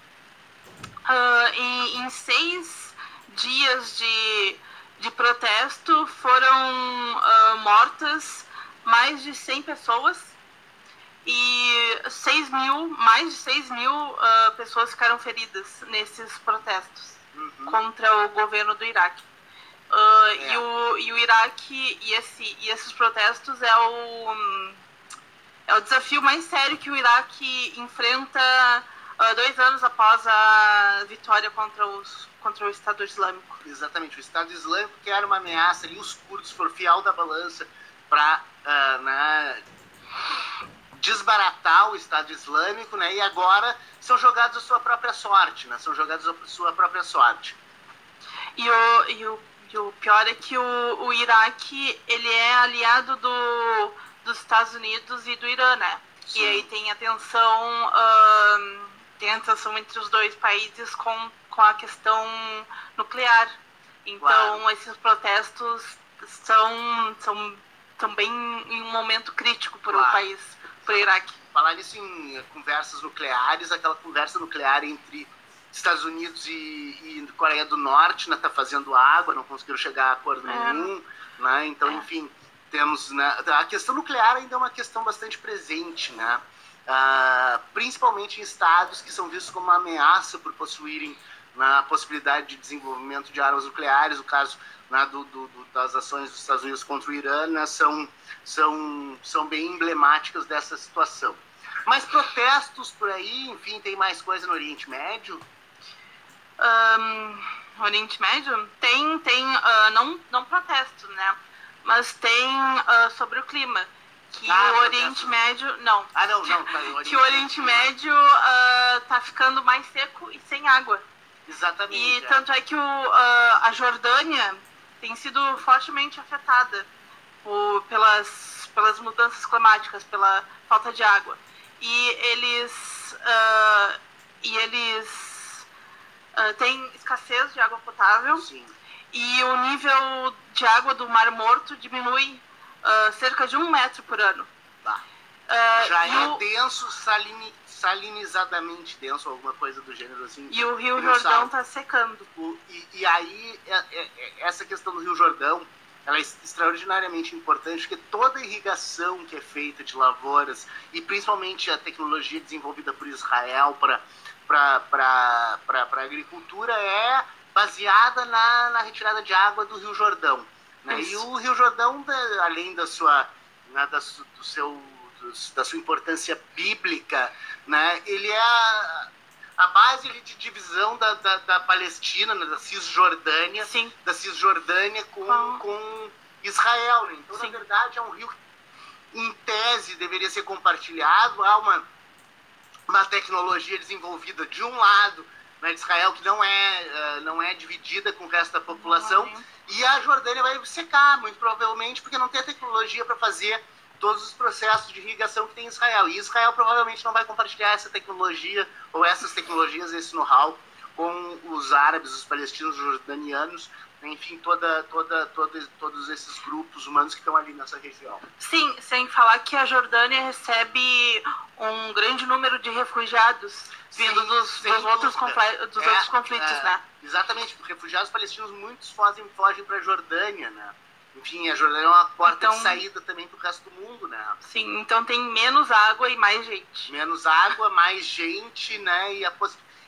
em, em seis dias de, de protesto foram uh, mortas mais de 100 pessoas e 6 mil, mais de 6 mil uh, pessoas ficaram feridas nesses protestos uhum. contra o governo do Iraque. Uh, é. e, o, e o Iraque e, esse, e esses protestos é o, é o desafio mais sério que o Iraque enfrenta uh, dois anos após a vitória contra, os, contra o Estado Islâmico. Exatamente, o Estado Islâmico que era uma ameaça ali, os curdos foram fiel da balança para uh, né, desbaratar o Estado Islâmico, né? E agora são jogados a sua própria sorte, né? São jogados a sua própria sorte. E o, e o, e o pior é que o, o Iraque ele é aliado do, dos Estados Unidos e do Irã, né? Sim. E aí tem a tensão, uh, tem a tensão entre os dois países com, com a questão nuclear. Então esses protestos são, são também em um momento crítico para o país para o Iraque. Falar nisso em conversas nucleares, aquela conversa nuclear entre Estados Unidos e, e Coreia do Norte, né, tá fazendo água, não conseguiram chegar a acordo é. nenhum, né? Então, é. enfim, temos, né, a questão nuclear ainda é uma questão bastante presente, né? Uh, principalmente em estados que são vistos como uma ameaça por possuírem na possibilidade de desenvolvimento de armas nucleares, o caso né, do, do, das ações dos Estados Unidos contra o Irã, né, são são, são bem emblemáticas dessa situação. Mas protestos por aí, enfim, tem mais coisa no Oriente Médio? Um, Oriente Médio? Tem, tem, uh, não, não protesto, né? Mas tem uh, sobre o clima. Que ah, o Oriente Médio. Não. Ah, não, não. Tá, o que o Oriente Médio uh, tá ficando mais seco e sem água. Exatamente. E é. tanto é que o, a Jordânia tem sido fortemente afetada por, pelas, pelas mudanças climáticas, pela falta de água. E eles, uh, e eles uh, têm escassez de água potável. Sim. E o nível de água do Mar Morto diminui uh, cerca de um metro por ano. Tá. Já é o... denso, salini, salinizadamente denso, alguma coisa do gênero assim. E o Rio Jordão está secando. O, e, e aí, é, é, é, essa questão do Rio Jordão ela é extraordinariamente importante porque toda a irrigação que é feita de lavouras e principalmente a tecnologia desenvolvida por Israel para para a agricultura é baseada na, na retirada de água do Rio Jordão. Né? E o Rio Jordão, além da sua, né, da, do seu, da sua importância bíblica, né, ele é a, a base ali, de divisão da, da, da Palestina, né, da Cisjordânia, Sim. da Cisjordânia com, ah. com Israel. Então, Sim. na verdade, é um rio em tese deveria ser compartilhado. Há uma, uma tecnologia desenvolvida de um lado né, de Israel que não é, uh, não é dividida com o resto da população. E a Jordânia vai secar, muito provavelmente, porque não tem a tecnologia para fazer todos os processos de irrigação que tem em Israel. E Israel provavelmente não vai compartilhar essa tecnologia ou essas tecnologias, esse know-how com os árabes, os palestinos, os jordanianos, enfim, toda, toda, toda, todos esses grupos humanos que estão ali nessa região. Sim, sem falar que a Jordânia recebe um grande número de refugiados vindo dos, dos, outros, dos é, outros conflitos, é, né? Exatamente, refugiados palestinos muitos fogem, fogem para a Jordânia, né? Enfim, a Jordânia é uma porta então, de saída também para o resto do mundo, né? Sim, então tem menos água e mais gente. Menos água, mais gente, né? E, a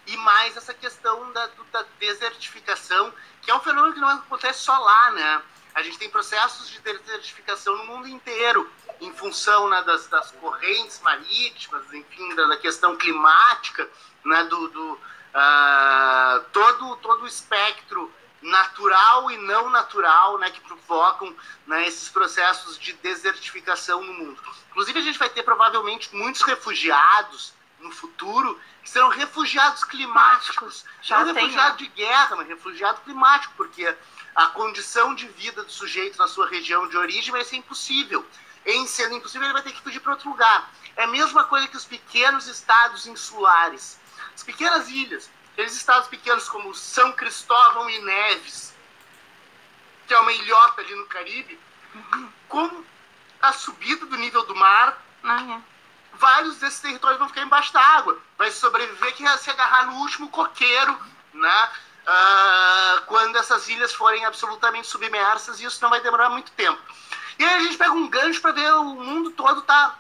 e mais essa questão da, da desertificação, que é um fenômeno que não acontece só lá, né? A gente tem processos de desertificação no mundo inteiro, em função né, das, das correntes marítimas, enfim, da, da questão climática, né, do, do uh, todo, todo o espectro natural e não natural né, que provocam né, esses processos de desertificação no mundo. Inclusive, a gente vai ter provavelmente muitos refugiados no futuro que serão refugiados climáticos. Já não tem, refugiado né? de guerra, mas refugiado climático, porque a condição de vida do sujeito na sua região de origem vai ser impossível. Em sendo impossível, ele vai ter que fugir para outro lugar. É a mesma coisa que os pequenos estados insulares. As pequenas ilhas Aqueles estados pequenos como São Cristóvão e Neves, que é uma ilhota ali no Caribe, com a subida do nível do mar, ah, é. vários desses territórios vão ficar embaixo da água. Vai sobreviver que se agarrar no último coqueiro, né? Uh, quando essas ilhas forem absolutamente submersas, e isso não vai demorar muito tempo. E aí a gente pega um gancho para ver o mundo todo tá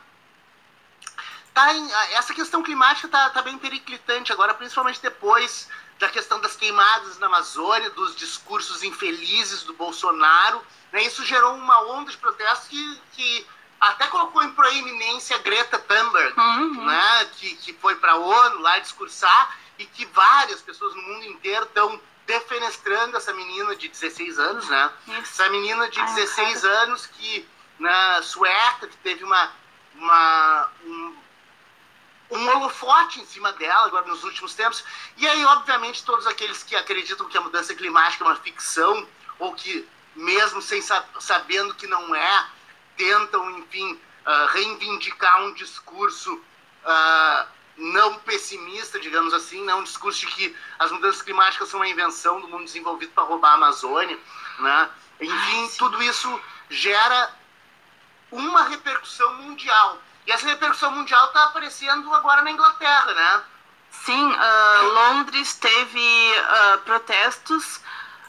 tá em, essa questão climática tá, tá bem periclitante agora, principalmente depois da questão das queimadas na Amazônia, dos discursos infelizes do Bolsonaro. Né? Isso gerou uma onda de protestos que, que até colocou em proeminência Greta Thunberg, uhum. né? que, que foi para a ONU lá discursar e que várias pessoas no mundo inteiro estão defenestrando essa menina de 16 anos, né? Isso. Essa menina de 16 Ai, anos que, na né, sueca, que teve uma, uma, um, um holofote em cima dela agora nos últimos tempos. E aí, obviamente, todos aqueles que acreditam que a mudança climática é uma ficção, ou que, mesmo sem sabendo que não é, tentam, enfim, uh, reivindicar um discurso uh, não pessimista, digamos assim, né? um discurso de que as mudanças climáticas são uma invenção do mundo desenvolvido para roubar a Amazônia. Né? Enfim, Ai, tudo isso gera uma repercussão mundial. E essa repercussão mundial está aparecendo agora na Inglaterra, né? Sim, uh, Londres teve uh, protestos,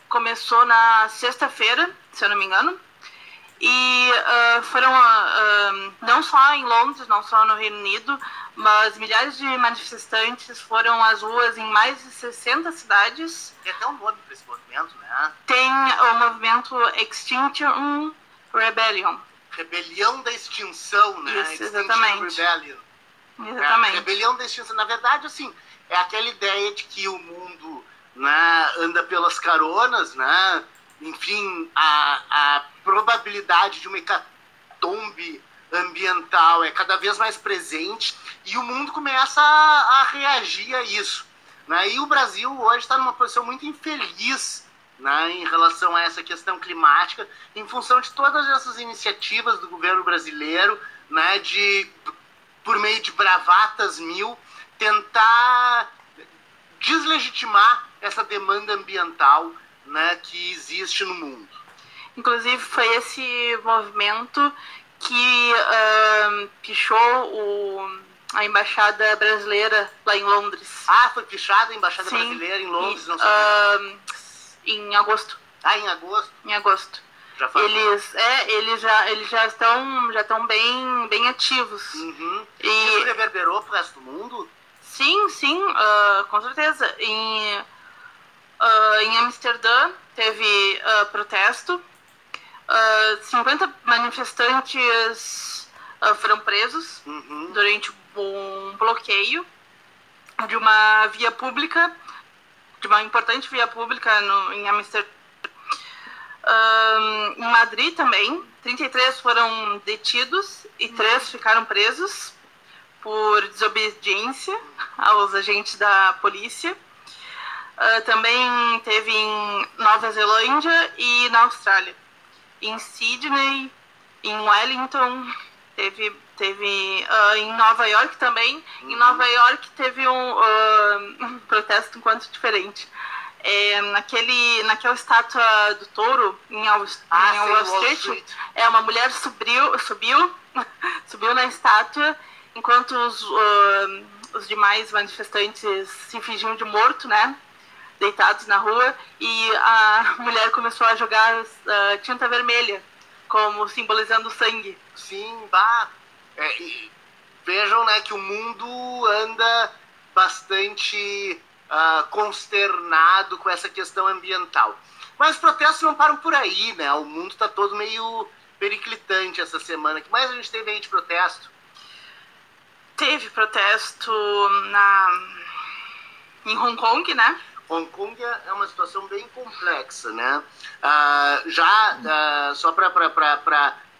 começou na sexta-feira, se eu não me engano, e uh, foram não só em Londres, não só no Reino Unido, mas milhares de manifestantes foram às ruas em mais de 60 cidades. Tem até um nome para esse movimento, né? Tem o movimento Extinction Rebellion rebelião da extinção, né? Isso, exatamente. Rebellion. Exatamente. É, rebelião da extinção. Na verdade, assim, é aquela ideia de que o mundo né, anda pelas caronas, né? Enfim, a, a probabilidade de uma hecatombe ambiental é cada vez mais presente e o mundo começa a, a reagir a isso. Né? E o Brasil hoje está numa posição muito infeliz né, em relação a essa questão climática, em função de todas essas iniciativas do governo brasileiro, né, de, por meio de bravatas mil, tentar deslegitimar essa demanda ambiental né, que existe no mundo. Inclusive, foi esse movimento que uh, pichou o, a embaixada brasileira lá em Londres. Ah, foi pichada a embaixada Sim. brasileira em Londres, e, não sabia. Uh, em agosto. Ah, em agosto? Em agosto. Já faz eles, é, eles já, eles já estão, já estão bem, bem ativos. Uhum. E isso reverberou para o resto do mundo? Sim, sim, uh, com certeza. Em, uh, em Amsterdã teve uh, protesto. Uh, 50 manifestantes foram presos uhum. durante um bloqueio de uma via pública de uma importante via pública no, em Amsterdã. Um, em Madrid também, 33 foram detidos e três ficaram presos por desobediência aos agentes da polícia. Uh, também teve em Nova Zelândia e na Austrália. Em Sydney, em Wellington, teve, teve uh, em Nova York também. Uhum. Em Nova York teve um, uh, um protesto um quanto diferente. É, naquele, naquela estátua do touro em Wall, ah, em Wall Street, Street, é uma mulher subiu, subiu, subiu na estátua enquanto os, uh, os demais manifestantes se fingiam de morto, né? Deitados na rua e a mulher começou a jogar uh, tinta vermelha como simbolizando sangue. Sim, bah. É, vejam, né, que o mundo anda bastante uh, consternado com essa questão ambiental. Mas os protestos não param por aí, né? O mundo está todo meio periclitante essa semana. O que mais a gente teve aí de protesto? Teve protesto na em Hong Kong, né? Hong Kong é, é uma situação bem complexa, né? Uh, já, uh, só para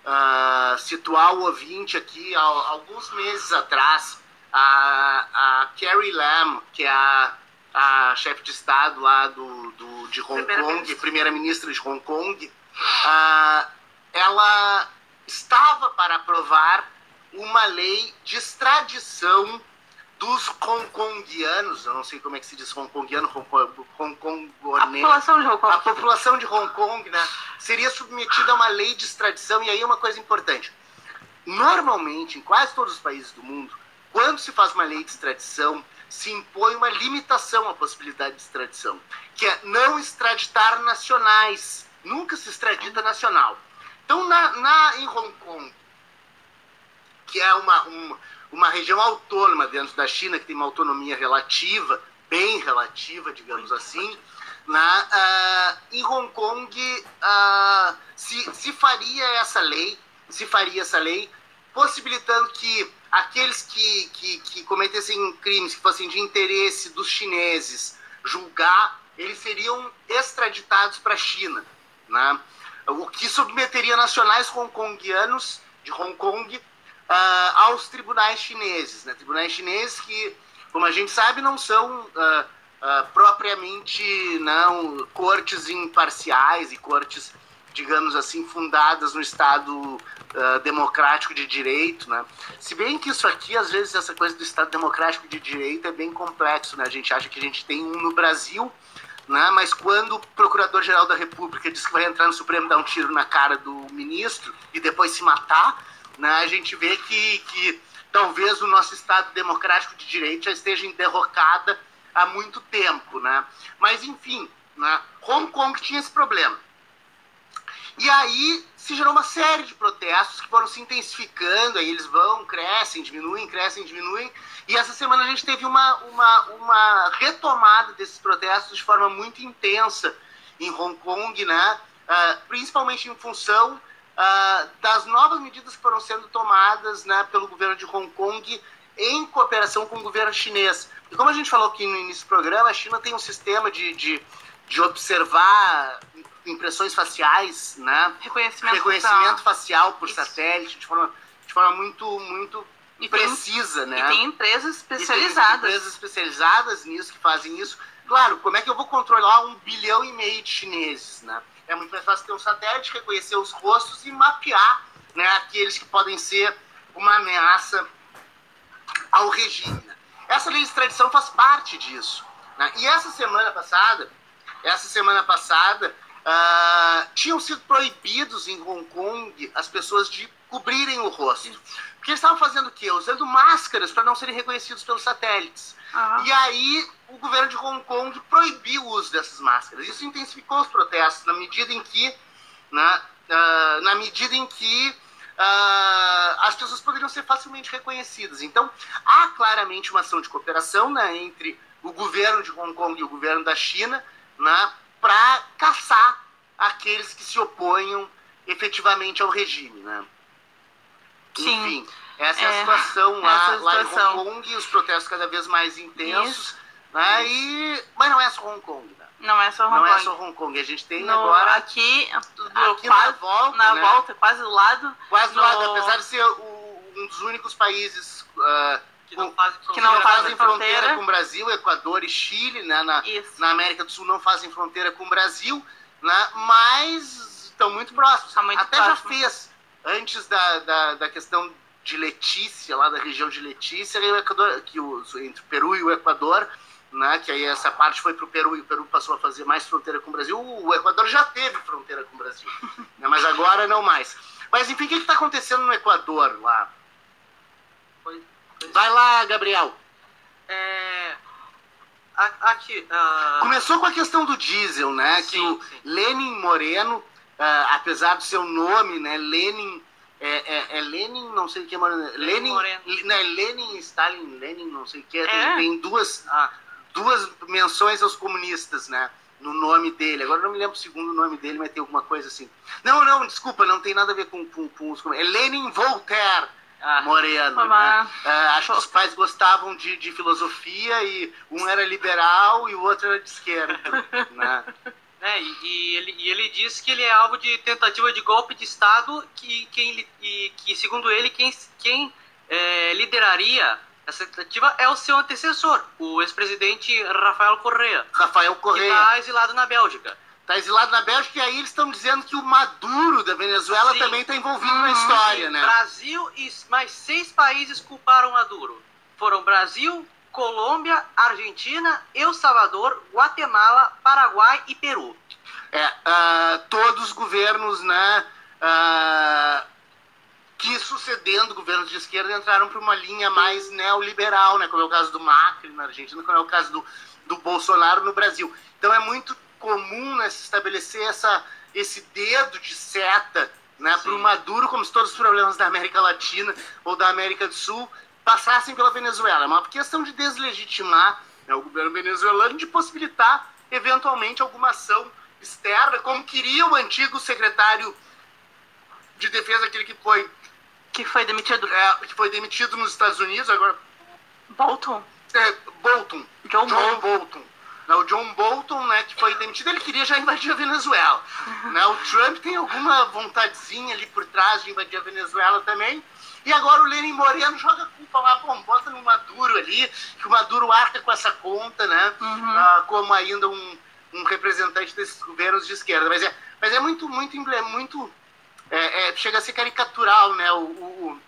uh, situar o ouvinte aqui, alguns meses atrás, a, a Carrie Lam, que é a, a chefe de Estado lá do, do de Hong primeira Kong, primeira-ministra de Hong Kong, ela estava para aprovar uma lei de extradição dos hongkongianos, eu não sei como é que se diz hongkongiano, hongkongonês. A população de Hong Kong. A população de Hong Kong, né, seria submetida a uma lei de extradição, e aí é uma coisa importante. Normalmente, em quase todos os países do mundo, quando se faz uma lei de extradição, se impõe uma limitação à possibilidade de extradição, que é não extraditar nacionais. Nunca se extradita nacional. Então, na, na em Hong Kong, que é uma, uma uma região autônoma dentro da China, que tem uma autonomia relativa, bem relativa, digamos assim, na, uh, em Hong Kong uh, se, se faria essa lei, se faria essa lei, possibilitando que aqueles que, que, que cometessem crimes que fossem de interesse dos chineses julgar, eles seriam extraditados para a China, né? o que submeteria nacionais hongkongianos de Hong Kong uh, aos tribunais chineses. Né? Tribunais chineses que, como a gente sabe, não são uh, uh, propriamente não cortes imparciais e cortes, digamos assim, fundadas no Estado democrático de direito. Né? Se bem que isso aqui, às vezes, essa coisa do Estado democrático de direito é bem complexo. Né? A gente acha que a gente tem um no Brasil, né? mas quando o Procurador-Geral da República diz que vai entrar no Supremo dar um tiro na cara do ministro e depois se matar, né, a gente vê que, que talvez o nosso Estado democrático de direito já esteja em derrocada há muito tempo. Né? Mas, enfim, né, Hong Kong tinha esse problema. E aí se gerou uma série de protestos que foram se intensificando, aí eles vão, crescem, diminuem, crescem, diminuem. E essa semana a gente teve uma, uma, uma retomada desses protestos de forma muito intensa em Hong Kong, né? Uh, principalmente em função uh, das novas medidas que foram sendo tomadas né, pelo governo de Hong Kong em cooperação com o governo chinês. E como a gente falou aqui no início do programa, a China tem um sistema de, de, de observar impressões faciais, né? reconhecimento, reconhecimento facial, por Isso. satélite, de forma, de forma muito, muito e precisa. Tem, né? E tem empresas especializadas. Tem empresas especializadas nisso, que fazem isso. Claro, como é que eu vou controlar um bilhão e meio de chineses? Né? É muito mais fácil ter um satélite, reconhecer os rostos e mapear né, aqueles que podem ser uma ameaça ao regime. Essa lei de extradição faz parte disso. Né? E essa semana passada, essa semana passada, uh, tinham sido proibidos em Hong Kong as pessoas de cobrirem o rosto. Porque eles estavam fazendo o quê? Usando máscaras para não serem reconhecidos pelos satélites. Uhum. E aí o governo de Hong Kong proibiu o uso dessas máscaras. Isso intensificou os protestos na medida em que, né, uh, na medida em que uh, as pessoas poderiam ser facilmente reconhecidas. Então há claramente uma ação de cooperação né, entre o governo de Hong Kong e o governo da China né, para caçar aqueles que se oponham efetivamente ao regime. Né? Sim. Enfim. Essa é, a é, situação lá, situação. lá em Hong Kong, os protestos cada vez mais intensos. Isso. Né? E... Mas não é só Hong Kong, né? Não é só Hong não Kong. Não é só Hong Kong. A gente tem no, agora. Aqui, aqui quase, na volta. Na né? volta, quase do lado. Quase do no... lado, apesar de ser o, um dos únicos países uh, que não fazem fronteira, que não fazem fronteira, fronteira com o Brasil, Equador e Chile, né? Na, na América do Sul não fazem fronteira com o Brasil, né? Mas estão muito próximos. Tá muito Até próximo. já fez, antes da, da, da questão de Letícia, lá da região de Letícia, o Equador, que o, entre o Peru e o Equador, né, que aí essa parte foi para o Peru e o Peru passou a fazer mais fronteira com o Brasil. O Equador já teve fronteira com o Brasil, né, mas agora não mais. Mas enfim, o que está acontecendo no Equador lá? Vai lá, Gabriel. É, aqui, uh... Começou com a questão do diesel, né? Sim, que o sim. Lenin Moreno, apesar do seu nome, né? Lenin é, é, é, Lenin, não sei o que, Lenin, Lenin, não, é Lenin, Stalin, Lenin, não sei o que, é? tem, tem, duas, ah, duas menções aos comunistas, né? No nome dele. Agora não me lembro o segundo nome dele, mas tem alguma coisa assim. Não, não, desculpa, não tem nada a ver com, com, com os É Lenin Voltaire. Ah, Moreno. Né? É, acho que os pais gostavam de, de filosofia e um era liberal e o outro era de esquerda. né? É, e, e, ele, e ele diz que ele é alvo de tentativa de golpe de Estado que, quem, e, que segundo ele, quem, quem é, lideraria essa tentativa é o seu antecessor, o ex-presidente Rafael Correa. Rafael Correa. Que está exilado na Bélgica. Está exilado na Bélgica e aí eles estão dizendo que o Maduro da Venezuela Sim. também está envolvido na história, né? Brasil e mais seis países culparam Maduro. Foram Brasil, Colômbia, Argentina, El Salvador, Guatemala, Paraguai e Peru. É, uh, todos os governos, né? Uh, que sucedendo governos de esquerda entraram para uma linha mais neoliberal, né? Como é o caso do Macri na Argentina, como é o caso do, do Bolsonaro no Brasil. Então é muito comum né, se estabelecer essa, esse dedo de seta né, para o Maduro, como se todos os problemas da América Latina ou da América do Sul passassem pela Venezuela. É uma questão de deslegitimar né, o governo venezuelano, de possibilitar, eventualmente, alguma ação externa, como queria o antigo secretário de defesa, aquele que foi que foi demitido? É, que foi demitido nos Estados Unidos, agora. Bolton? É, Bolton. John, John Bolton. Bolton. Não, o John Bolton, né, que foi demitido, ele queria já invadir a Venezuela. né, o Trump tem alguma vontadezinha ali por trás de invadir a Venezuela também. E agora o Lenin Moreno joga a culpa lá, bom, bota no Maduro ali, que o Maduro arca com essa conta, né? Uhum. Uh, como ainda um, um representante desses governos de esquerda. Mas é, mas é muito, muito, muito é, é, chega a ser caricatural, né? O, o,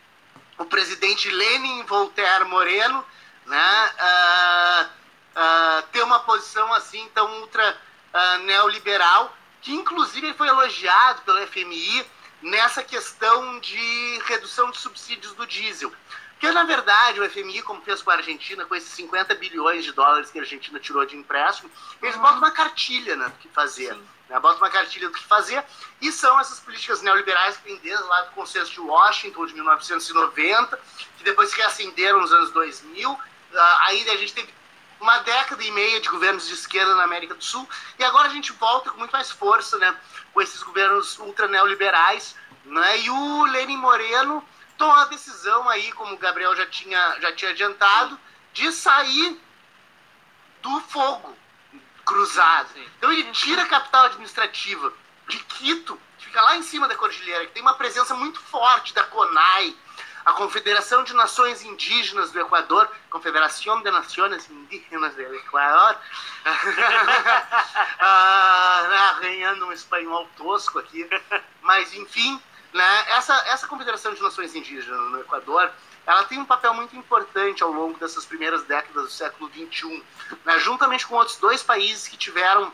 o presidente Lenin Voltaire Moreno, né? Uh, uh, ter uma posição assim tão ultra uh, neoliberal, que inclusive foi elogiado pelo FMI nessa questão de redução de subsídios do diesel. Porque, na verdade, o FMI, como fez com a Argentina, com esses 50 bilhões de dólares que a Argentina tirou de empréstimo, eles uhum. botam uma cartilha né, do que fazer. Sim né, bota uma cartilha do que fazer, e são essas políticas neoliberais que vêm desde lá do Consenso de Washington, de 1990, que depois se reacenderam nos anos 2000, uh, ah, aí a gente teve uma década e meia de governos de esquerda na América do Sul, e agora a gente volta com muito mais força, né, com esses governos ultra neoliberais, né, e o Lenin Moreno tomou a decisão aí, como o Gabriel já tinha, já tinha adiantado, de sair do fogo, cruzado. Então ele tira a capital administrativa de Quito, que fica lá em cima da cordilheira, que tem uma presença muito forte da CONAI, a Confederação de Nações Indígenas do Equador, Confederação de Nações Indígenas do Equador, ah, arranhando um espanhol tosco aqui, mas enfim, né, essa, essa Confederação de Nações Indígenas no Equador, ela tem um papel muito importante ao longo dessas primeiras décadas do século XXI, né, juntamente com outros dois países que tiveram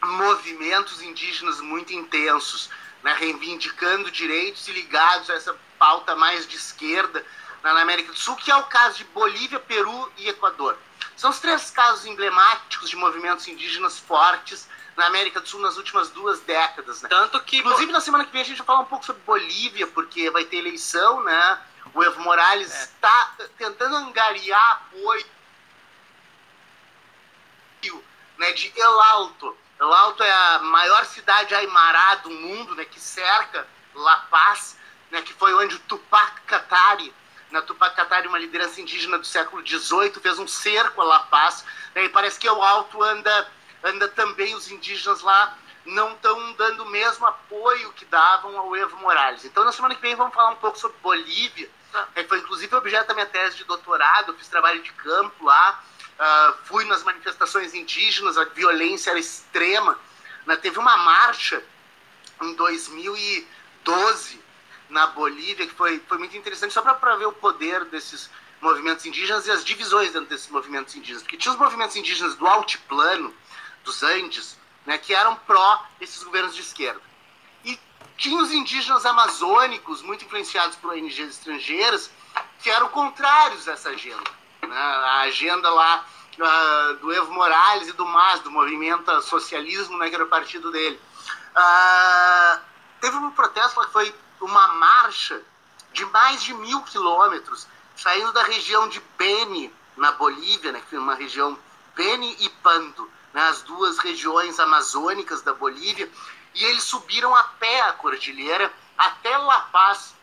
movimentos indígenas muito intensos, né, reivindicando direitos e ligados a essa pauta mais de esquerda na América do Sul, que é o caso de Bolívia, Peru e Equador. São os três casos emblemáticos de movimentos indígenas fortes na América do Sul nas últimas duas décadas. Né? Tanto que. Inclusive, na semana que vem a gente vai falar um pouco sobre Bolívia, porque vai ter eleição, né? O Evo Morales está é. tentando angariar apoio né, de El Alto. El Alto é a maior cidade aimará do mundo, né, que cerca La Paz, né, que foi onde o Tupac Katari, né, Tupac Katari, uma liderança indígena do século XVIII, fez um cerco a La Paz. Né, e parece que El Alto anda, anda também, os indígenas lá não estão dando o mesmo apoio que davam ao Evo Morales. Então, na semana que vem, vamos falar um pouco sobre Bolívia, É, foi inclusive objeto da minha tese de doutorado, eu fiz trabalho de campo lá, uh, fui nas manifestações indígenas, a violência era extrema. Né? Teve uma marcha em 2012 na Bolívia, que foi, foi muito interessante, só para ver o poder desses movimentos indígenas e as divisões dentro desses movimentos indígenas. Porque tinha os movimentos indígenas do altiplano, dos Andes, né, que eram pró esses governos de esquerda. E tinha os indígenas amazônicos, muito influenciados por ONGs estrangeiras, que eram contrários dessa agenda. Né? A agenda lá uh, do Evo Morales e do MAS, do movimento socialismo, né, que era o partido dele. Uh, teve um protesto que foi uma marcha de mais de mil quilômetros, saindo da região de Beni, na Bolívia, né, que foi uma região Beni e Pando, né, as duas regiões amazônicas da Bolívia, e eles subiram a pé a cordilheira até La Paz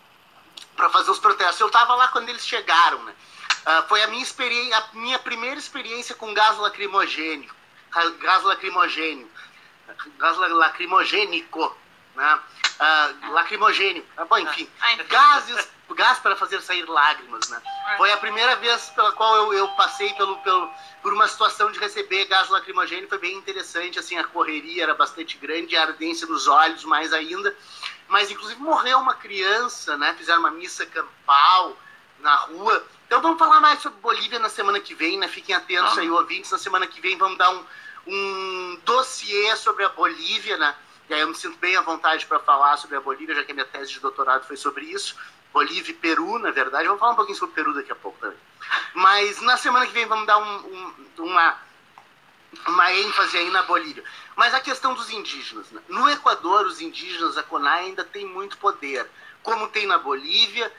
para fazer os protestos. Eu estava lá quando eles chegaram, né? Uh, foi a minha, experiência, a minha primeira experiência com gás lacrimogênio, gás lacrimogênio, gás lacrimogênico, né? Uh, lacrimogênio, ah, bom, enfim, gases, gás para fazer sair lágrimas, né? Foi a primeira vez pela qual eu, eu passei pelo, pelo, por uma situação de receber gás lacrimogênio, foi bem interessante, assim, a correria era bastante grande, a ardência nos olhos mais ainda, mas inclusive morreu uma criança, né? Fizeram uma missa campal na rua, então vamos falar mais sobre Bolívia na semana que vem, né? Fiquem atentos aí, ouvintes. Na semana que vem vamos dar um, um dossiê sobre a Bolívia, né? Aí eu me sinto bem à vontade para falar sobre a Bolívia, já que a minha tese de doutorado foi sobre isso. Bolívia e Peru, na verdade. Vamos falar um pouquinho sobre Peru daqui a pouco também. Mas na semana que vem vamos dar um, um, uma, uma ênfase aí na Bolívia. Mas a questão dos indígenas. Né? No Equador, os indígenas, a CONAI, ainda tem muito poder. Como tem na Bolívia,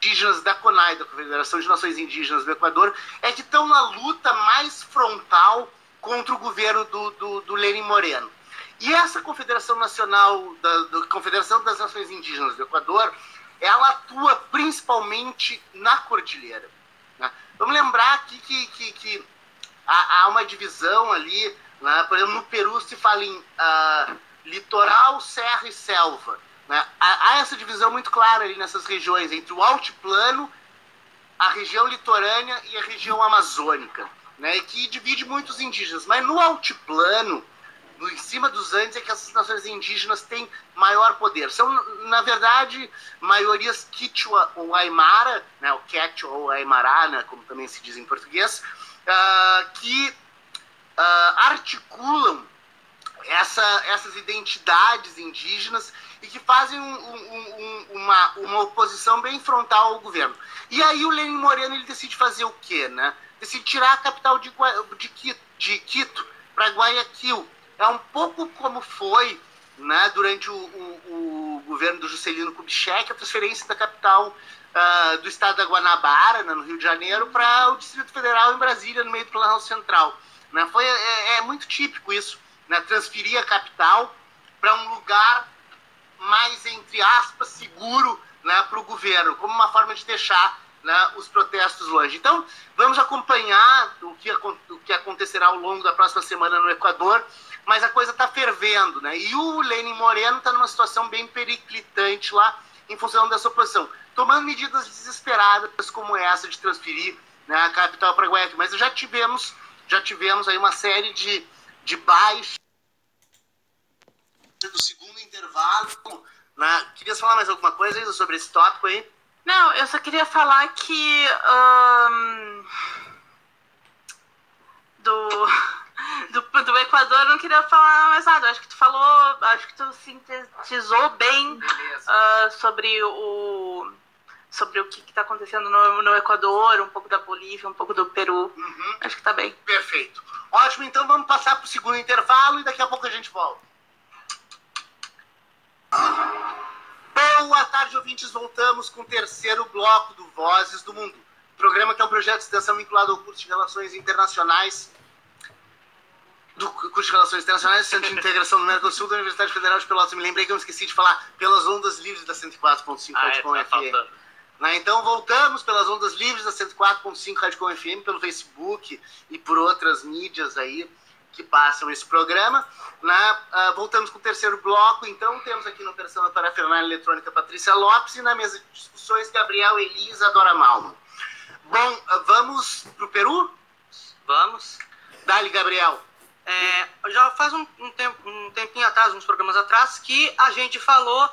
indígenas da CONAI, da Confederação de Nações Indígenas do Equador, é que estão na luta mais frontal contra o governo do, do, do Lenin Moreno. E essa Confederação Nacional, da, da, Confederação das Nações Indígenas do Equador, ela atua principalmente na cordilheira. Né? Vamos lembrar aqui que, que, que há, há, uma divisão ali, né? por exemplo, no Peru se fala em uh, litoral, serra e selva. Né? Há, essa divisão muito clara ali nessas regiões, entre o altiplano, a região litorânea e a região amazônica, né? que divide muitos indígenas. Mas no altiplano, no, em cima dos Andes, é que essas nações indígenas têm maior poder. São, na verdade, maiorias Quichua ou Aymara, né? o Quechua ou Aymara, né? como também se diz em português, uh, que uh, articulam essa, essas identidades indígenas e que fazem um, um, uma, uma oposição bem frontal ao governo. E aí o Lenin Moreno ele decide fazer o quê? Né? Decide tirar a capital de, de Quito, de Quito para Guayaquil. É um pouco como foi né, durante o, o, o governo do Juscelino Kubitschek, a transferência da capital uh, do estado da Guanabara, né, no Rio de Janeiro, para o Distrito Federal em Brasília, no meio do Planalto Central. Né? Foi, é, é muito típico isso, né, transferir a capital para um lugar mais, entre aspas, seguro né, para o governo, como uma forma de deixar né, os protestos longe. Então, vamos acompanhar o que, o que acontecerá ao longo da próxima semana no Equador, mas a coisa está fervendo. Né? E o Lenin Moreno está numa situação bem periclitante lá, em função dessa oposição, tomando medidas desesperadas como essa de transferir né, a capital para Guayaquil. Mas já tivemos, já tivemos aí uma série de, de baixas do segundo intervalo. Né? Queria falar mais alguma coisa Isa, sobre esse tópico aí? Não, eu só queria falar que um, do, do, do Equador eu não queria falar mais nada. Acho que tu falou, acho que tu sintetizou bem uh, sobre o sobre o que está acontecendo no, no Equador, um pouco da Bolívia, um pouco do Peru. Uhum. Acho que está bem. Perfeito. Ótimo, então vamos passar para o segundo intervalo e daqui a pouco a gente volta. Boa tarde, ouvintes. Voltamos com o terceiro bloco do Vozes do Mundo. Programa que é um projeto de extensão vinculado ao curso de Relações Internacionais do curso de Relações Internacionais Centro de Integração do Mercosul da Universidade Federal de Pelotas. Me lembrei que eu esqueci de falar pelas ondas livres da 104.5 ah, é, tá FM. Né? Então voltamos pelas ondas livres da 104.5 Rádio Com FM, pelo Facebook e por outras mídias aí que passam esse programa. Né? Uh, voltamos com o terceiro bloco, então temos aqui no Operação da Parafernália Eletrônica Patrícia Lopes e na mesa de discussões Gabriel Elisa Dora Malman. Bom, uh, vamos para o Peru? Vamos. Dali, Gabriel. É, já faz um, um, tempo, um tempinho atrás, uns programas atrás, que a gente falou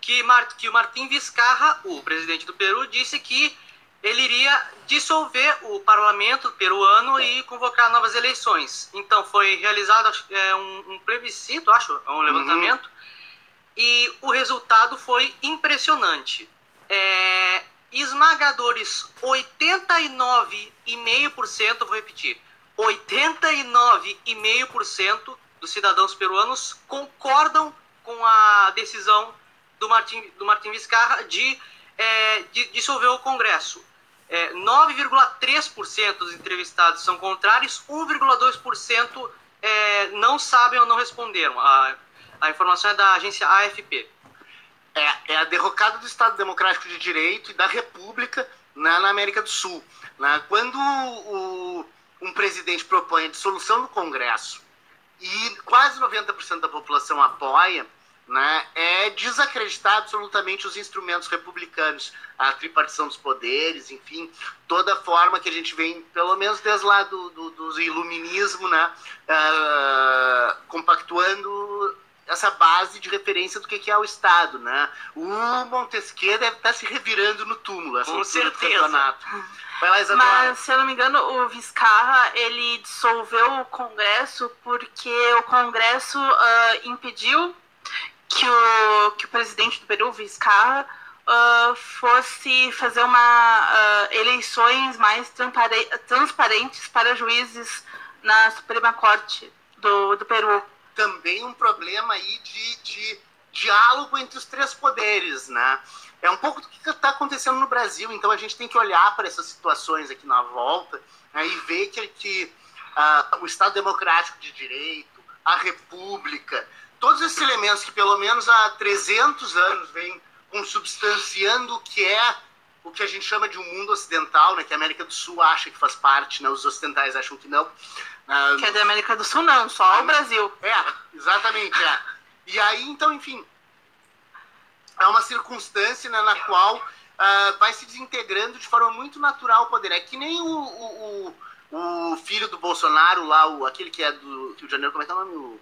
que, Mar, que o Martim Vizcarra, o presidente do Peru, disse que ele iria dissolver o parlamento peruano e convocar novas eleições. Então foi realizado é, um, um, plebiscito, acho, um levantamento, uhum. e o resultado foi impressionante. É, esmagadores 89,5%, vou repetir, 89,5% dos cidadãos peruanos concordam com a decisão do Martim, do Martim Vizcarra de, é, de dissolver o Congresso. É, 9,3% dos entrevistados são contrários, 1,2% é, não sabem ou não responderam. A, a informação é da agência AFP. É, é a derrocada do Estado Democrático de Direito e da República na, na América do Sul. Né? Quando o, um presidente propõe a dissolução do Congresso e quase 90% da população apoia, né, é desacreditar absolutamente os instrumentos republicanos, a tripartição dos poderes, enfim, toda a forma que a gente vem, pelo menos desde lá do, do, do iluminismo, né, uh, compactuando essa base de referência do que é o Estado. Né? O Montesquieu deve estar se revirando no túmulo, essa Com certeza. Vai lá, Mas, se eu não me engano, o Vizcarra, ele dissolveu o Congresso porque o Congresso uh, impediu que o, que o presidente do Peru, Vizcarra, uh, fosse fazer uma uh, eleições mais transparentes para juízes na Suprema Corte do, do Peru. Também um problema aí de, de diálogo entre os três poderes, né? É um pouco do que está acontecendo no Brasil, então a gente tem que olhar para essas situações aqui na volta né, e ver que, que uh, o Estado Democrático de Direito, a República, todos esses elementos que pelo menos há 300 anos vêm consubstanciando o que é o que a gente chama de um mundo ocidental, né, que a América do Sul acha que faz parte, né, os ocidentais acham que não. Uh, que é da América do Sul não, só o Brasil. É, exatamente, é. E aí, então, enfim, é uma circunstância né, na qual uh, vai se desintegrando de forma muito natural o poder. É que nem o, o, o, o filho do Bolsonaro lá, o, aquele que é do Rio de Janeiro, como é que é o nome? O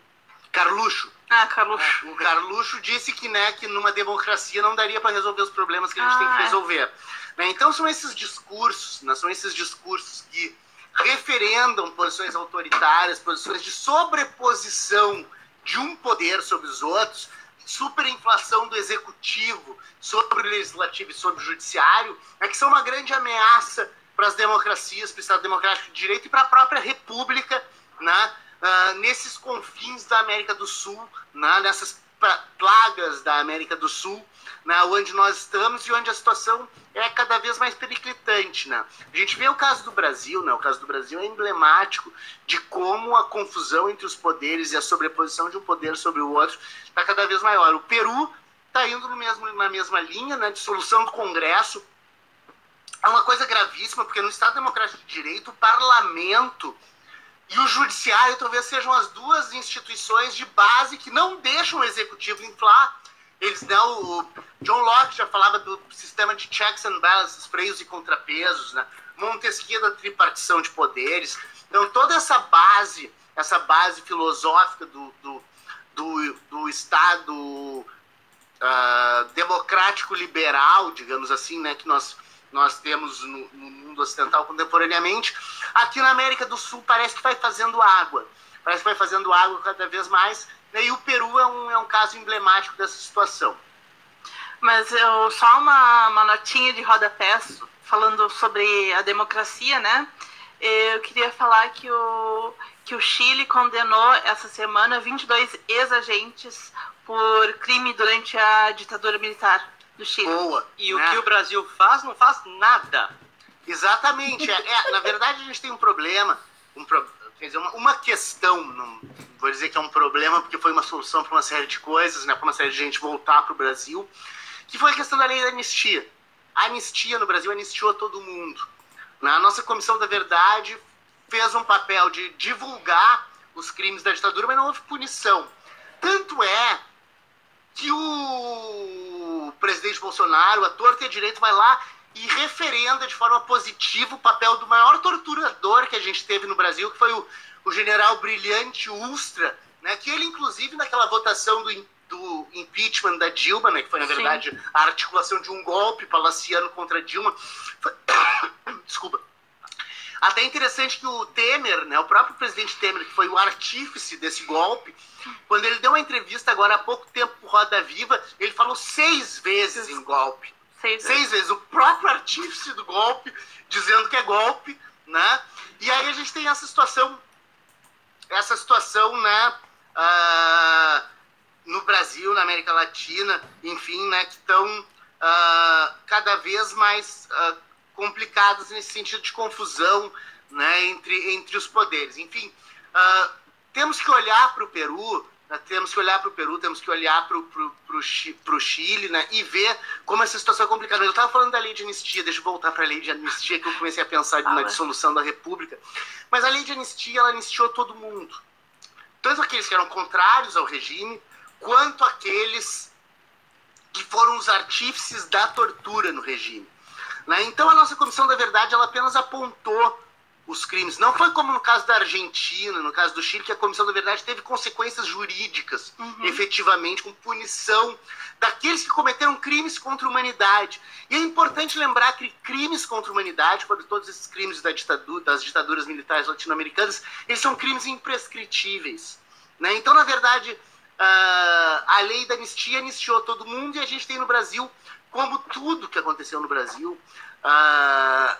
Carluxo. Ah, Carluxo. É, o Carluxo disse que, né, que numa democracia não daria para resolver os problemas que a gente ah, tem que ah, é. resolver. Né? Então são esses discursos, né, são esses discursos que referendam posições autoritárias, posições de sobreposição de um poder sobre os outros, superinflação do executivo sobre o legislativo e sobre o judiciário, é que são uma grande ameaça para as democracias, para o Estado Democrático de Direito e para a própria República, né? Uh, nesses confins da América do Sul, né, nessas plagas da América do Sul, né, onde nós estamos e onde a situação é cada vez mais periclitante. Né? A gente vê o caso do Brasil, né? o caso do Brasil é emblemático de como a confusão entre os poderes e a sobreposição de um poder sobre o outro está cada vez maior. O Peru está indo mesmo, na mesma linha, né? dissolução do Congresso. É uma coisa gravíssima, porque no Estado Democrático de Direito, o parlamento e o judiciário talvez sejam as duas instituições de base que não deixam o executivo inflar. Eles, né, o John Locke já falava do sistema de checks and balances, freios e contrapesos, né? Montesquieu da tripartição de poderes. Então, toda essa base, essa base filosófica do, do, do, do Estado uh, democrático liberal, digamos assim, né, que nós nós temos no, no, mundo ocidental contemporaneamente, aqui na América do Sul parece que vai fazendo água. Parece que vai fazendo água cada vez mais. Né? E o Peru é um, é um caso emblemático dessa situação. Mas eu, só uma, uma notinha de rodapé falando sobre a democracia, né? Eu queria falar que o, que o Chile condenou essa semana 22 ex-agentes por crime durante a ditadura militar do Chile. Boa. E né? o que o Brasil faz, não faz nada. Exatamente. É, é, na verdade, a gente tem um problema, um pro, quer dizer, uma, uma questão, não vou dizer que é um problema, porque foi uma solução para uma série de coisas, né, para uma série de gente voltar para o Brasil, que foi a questão da lei da anistia. A anistia no Brasil anistiou todo mundo. Né? A nossa Comissão da Verdade fez um papel de divulgar os crimes da ditadura, mas não houve punição. Tanto é que o presidente Bolsonaro, a torta e a direito, vai lá e referenda de forma positiva o papel do maior torturador que a gente teve no Brasil, que foi o, o general brilhante Ustra, né, que ele, inclusive, naquela votação do, do impeachment da Dilma, né, que foi, na verdade, Sim. a articulação de um golpe palaciano contra Dilma. Foi... Desculpa. Até interessante que o Temer, né, o próprio presidente Temer, que foi o artífice desse golpe, quando ele deu uma entrevista agora há pouco tempo pro Roda Viva, ele falou seis vezes em golpe. Seis, seis vezes. O próprio artífice do golpe dizendo que é golpe, né? E aí a gente tem essa situação, essa situação, né? Uh, no Brasil, na América Latina, enfim, né? Que estão uh, cada vez mais uh, complicadas nesse sentido de confusão, né? Entre entre os poderes. Enfim, temos que olhar para o Peru temos que olhar para o Peru, temos que olhar para o Chile né, e ver como essa situação é complicada. Eu estava falando da lei de anistia, deixa eu voltar para a lei de anistia, que eu comecei a pensar na dissolução da República. Mas a lei de anistia, ela anistiou todo mundo. Tanto aqueles que eram contrários ao regime, quanto aqueles que foram os artífices da tortura no regime. Né? Então a nossa Comissão da Verdade, ela apenas apontou os crimes. Não foi como no caso da Argentina, no caso do Chile, que a Comissão da Verdade teve consequências jurídicas, uhum. efetivamente, com punição daqueles que cometeram crimes contra a humanidade. E é importante lembrar que crimes contra a humanidade, quando todos esses crimes da ditadura, das ditaduras militares latino-americanas, eles são crimes imprescritíveis. Né? Então, na verdade, uh, a lei da anistia anistiou todo mundo e a gente tem no Brasil, como tudo que aconteceu no Brasil, uh,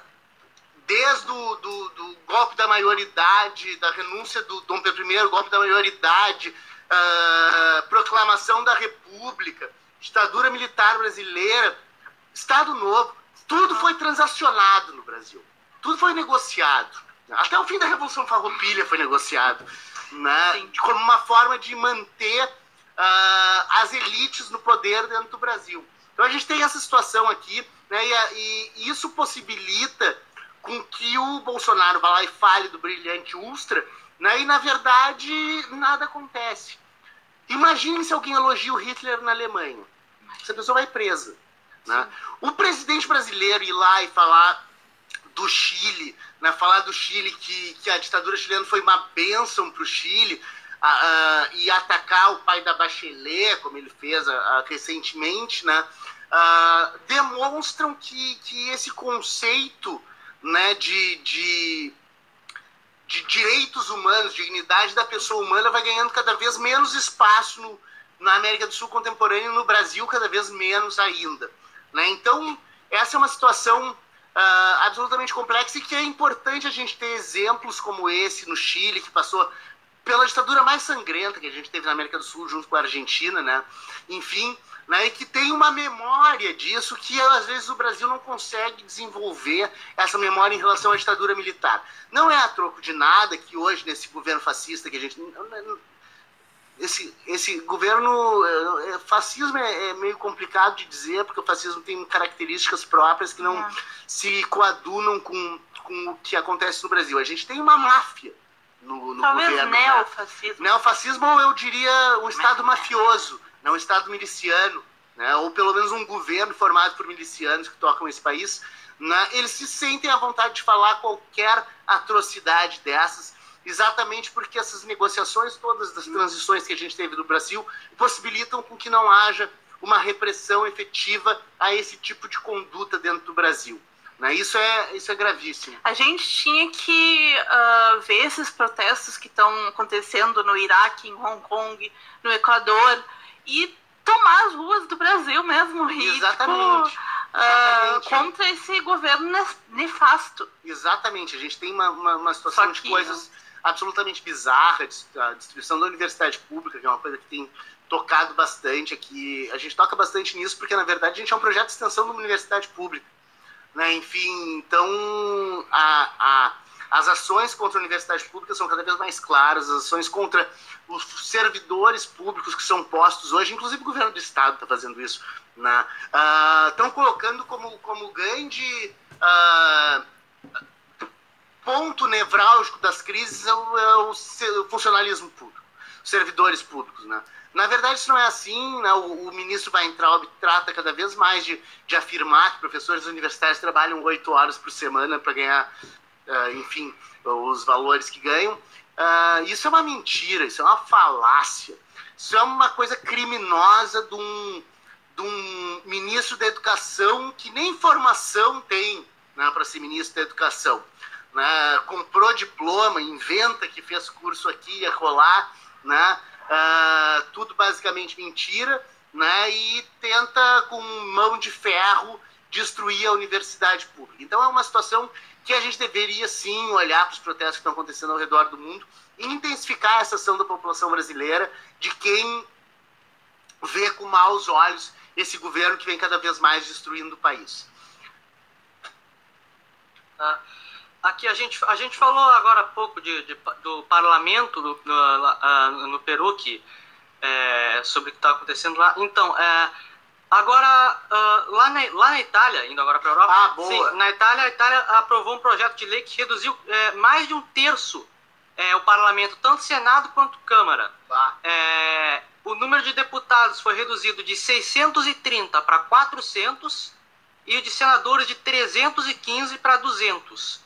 desde o do, do golpe da maioridade, da renúncia do Dom Pedro I, golpe da maioridade, uh, proclamação da República, ditadura militar brasileira, Estado Novo, tudo foi transacionado no Brasil. Tudo foi negociado. Até o fim da Revolução Farroupilha foi negociado. Né? Como uma forma de manter uh, as elites no poder dentro do Brasil. Então a gente tem essa situação aqui, né? e, e isso possibilita com que o Bolsonaro vá lá e fale do brilhante Ustra, né? e na verdade nada acontece. Imagine se alguém elogia o Hitler na Alemanha. Essa pessoa vai presa. Né? O presidente brasileiro ir lá e falar do Chile, né? falar do Chile que, que a ditadura chilena foi uma bênção para o Chile, e atacar o pai da Bachelet, como ele fez recentemente, né? Demonstram que, que esse conceito né, de, de, de direitos humanos, dignidade da pessoa humana vai ganhando cada vez menos espaço no, na América do Sul contemporânea e no Brasil cada vez menos ainda. Né? Então, essa é uma situação uh, absolutamente complexa e que é importante a gente ter exemplos como esse no Chile, que passou pela ditadura mais sangrenta que a gente teve na América do Sul junto com a Argentina, né? Enfim, né, e que tem uma memória disso que às vezes o Brasil não consegue desenvolver essa memória em relação à ditadura militar. Não é a troco de nada que hoje nesse governo fascista que a gente esse, esse governo é, é, fascismo é, é, meio complicado de dizer porque o fascismo tem características próprias que não é. se coadunam com, com o que acontece no Brasil. A gente tem uma máfia no, no Talvez governo. Talvez neofascismo. Né? Neofascismo eu diria um estado mafioso né, um Estado miliciano, né, ou pelo menos um governo formado por milicianos que tocam esse país, né, eles se sentem à vontade de falar qualquer atrocidade dessas, exatamente porque essas negociações todas das transições que a gente teve no Brasil possibilitam com que não haja uma repressão efetiva a esse tipo de conduta dentro do Brasil. Né? Isso, é, isso é gravíssimo. A gente tinha que uh, ver esses protestos que estão acontecendo no Iraque, em Hong Kong, no Equador, e tomar as ruas do Brasil mesmo. E, Exatamente. Tipo, Uh, contra esse governo nefasto. Exatamente, a gente tem uma, uma, uma situação que, de coisas absolutamente bizarras, a distribuição da universidade pública, que é uma coisa que tem tocado bastante aqui. A gente toca bastante nisso porque, na verdade, a gente é um projeto de extensão de uma universidade pública. Né? Enfim, então, a, a as ações contra a universidade pública são cada vez mais claras, as ações contra os servidores públicos que são postos hoje, inclusive o governo do estado está fazendo isso, né? uh, estão colocando como, como grande uh, ponto nevrálgico das crises é o, é o, funcionalismo público, os servidores públicos, né? Na verdade, isso não é assim. Né? O, o, ministro Weintraub trata cada vez mais de, de afirmar que professores universitários trabalham oito horas por semana para ganhar, uh, enfim, os valores que ganham. Uh, isso é uma mentira, isso é uma falácia. Isso é uma coisa criminosa de um, de um ministro da educação que nem formação tem né, para ser ministro da educação. Né? Comprou diploma, inventa que fez curso aqui, ia rolar, né? Uh, tudo basicamente mentira, né? E tenta com mão de ferro destruir a universidade pública. Então é uma situação que a gente deveria sim olhar para os protestos que estão acontecendo ao redor do mundo e intensificar essa ação da população brasileira de quem vê com maus olhos esse governo que vem cada vez mais destruindo o país. Ah, aqui a gente, a gente falou agora há pouco de, de do parlamento do, no, no Peru que, é, sobre o que está acontecendo lá. Então, é, agora, uh, lá, na, lá na Itália, indo agora para a Europa, ah, boa. Sim, na Itália, a Itália aprovou um projeto de lei que reduziu é, mais de um terço é, o parlamento, tanto Senado quanto Câmara. É, o número de deputados foi reduzido de 630 para 400 e o de senadores de 315 para 200.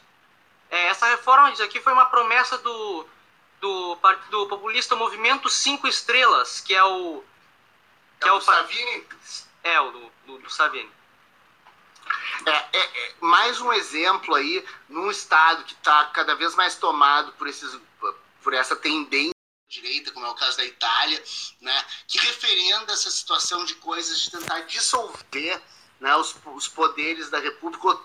É, essa reforma diz aqui foi uma promessa do, do, do populista Movimento Cinco Estrelas, que é o. Que é, é o Savini? É, o do, do, do. É, é, é, mais um exemplo aí num estado que está cada vez mais tomado por, esses, por essa tendência direita, como é o caso da Itália, né, que referenda essa situação de coisas de tentar dissolver né, os, os poderes da República,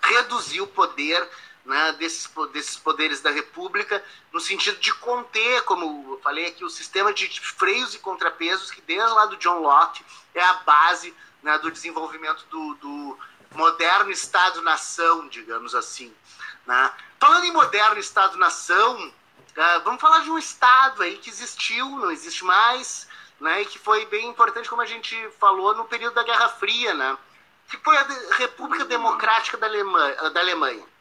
reduzir o poder né, desses, desses poderes da República, no sentido de conter, como eu falei aqui, o sistema de freios e contrapesos, que desde lá do John Locke é a base né, do desenvolvimento do, do moderno Estado-nação, digamos assim. Né? Falando em moderno Estado-nação, uh, vamos falar de um Estado aí que existiu, não existe mais, né, e que foi bem importante, como a gente falou, no período da Guerra Fria, né, que foi a República Democrática da Alemanha. Da Alemanha.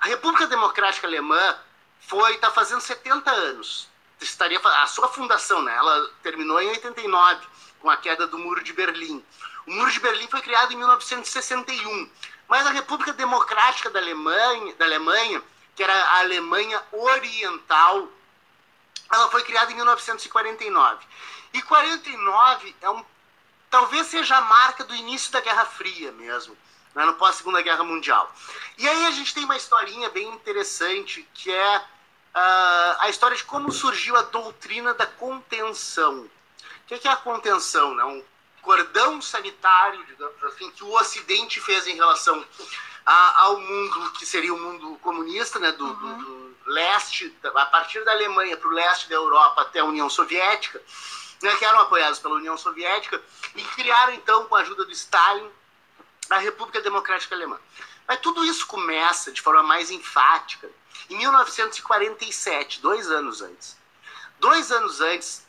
A República Democrática Alemã foi está fazendo 70 anos. Estaria a sua fundação, né? Ela terminou em 89 com a queda do Muro de Berlim. O Muro de Berlim foi criado em 1961, mas a República Democrática da Alemanha, da Alemanha, que era a Alemanha Oriental, ela foi criada em 1949. E 49 é um talvez seja a marca do início da Guerra Fria mesmo né, no pós-segunda guerra mundial. E aí a gente tem uma historinha bem interessante que é uh, a história de como surgiu a doutrina da contenção. O que é a contenção? Né? Um cordão sanitário, digamos assim, que o Ocidente fez em relação a, ao mundo que seria o mundo comunista, né, do, uhum. do, do leste, a partir da Alemanha para o leste da Europa até a União Soviética, né, que eram apoiados pela União Soviética, e criaram então, com a ajuda do Stalin, a República Democrática Alemã. Mas tudo isso começa de forma mais enfática em 1947, dois anos antes. Dois anos antes,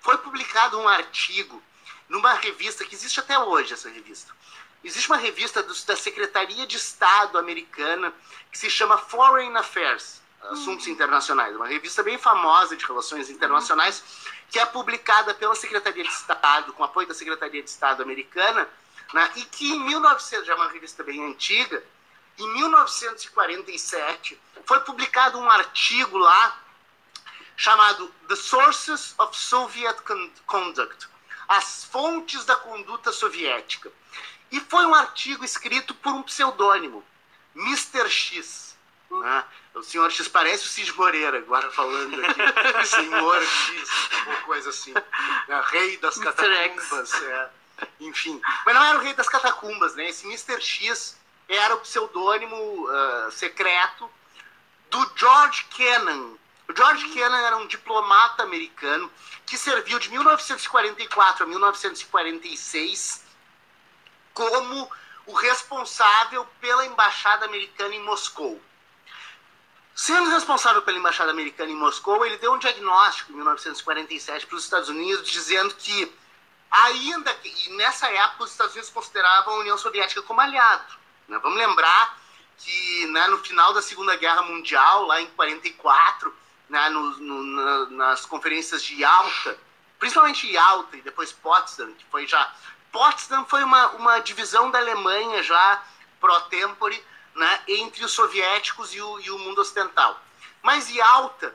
foi publicado um artigo numa revista que existe até hoje, essa revista. Existe uma revista do, da Secretaria de Estado americana que se chama Foreign Affairs, Assuntos uhum. Internacionais, uma revista bem famosa de relações internacionais, que é publicada pela Secretaria de Estado, com apoio da Secretaria de Estado americana, né? E que em 1900, já é uma revista bem antiga, em 1947 foi publicado um artigo lá chamado The Sources of Soviet Conduct, as fontes da conduta soviética. E foi um artigo escrito por um pseudônimo, Mr. X. Né? O senhor X parece o Cid Moreira, agora falando aqui. senhor X, uma coisa assim. Né? Rei das catacumbas. É enfim. Mas não era o rei das catacumbas, né? Esse Mr. X era o pseudônimo uh, secreto do George Kennan. O George Kennan era um diplomata americano que serviu de 1944 a 1946 como o responsável pela embaixada americana em Moscou. Sendo responsável pela embaixada americana em Moscou, ele deu um diagnóstico em 1947 para os Estados Unidos dizendo que Ainda que, nessa época, os Estados Unidos consideravam a União Soviética como aliado. Né? Vamos lembrar que né, no final da Segunda Guerra Mundial, lá em 44, né, no, no, na, nas conferências de Yalta, principalmente Yalta e depois Potsdam, que foi já... Potsdam foi uma, uma divisão da Alemanha já pro-tempore, né, entre os soviéticos e o, e o mundo ocidental. Mas Yalta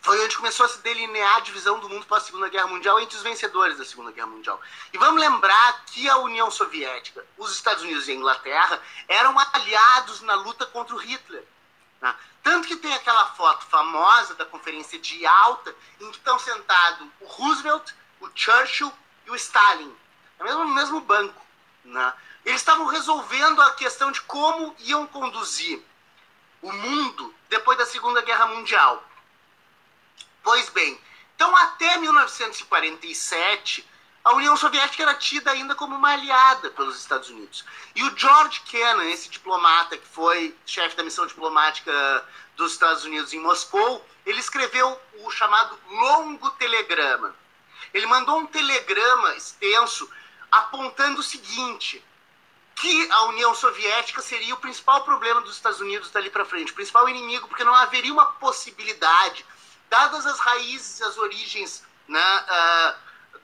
foi onde começou a se delinear a divisão do mundo pós Segunda Guerra Mundial entre os vencedores da Segunda Guerra Mundial. E vamos lembrar que a União Soviética, os Estados Unidos e a Inglaterra eram aliados na luta contra o Hitler. Né? Tanto que tem aquela foto famosa da Conferência de Alta, em que estão sentados o Roosevelt, o Churchill e o Stalin, no mesmo, no mesmo banco. Né? Eles estavam resolvendo a questão de como iam conduzir o mundo depois da Segunda Guerra Mundial. Pois bem, então até 1947, a União Soviética era tida ainda como uma aliada pelos Estados Unidos. E o George Kennan, esse diplomata que foi chefe da missão diplomática dos Estados Unidos em Moscou, ele escreveu o chamado Longo Telegrama. Ele mandou um telegrama extenso apontando o seguinte: que a União Soviética seria o principal problema dos Estados Unidos dali para frente, o principal inimigo, porque não haveria uma possibilidade dadas as raízes, as origens né, uh,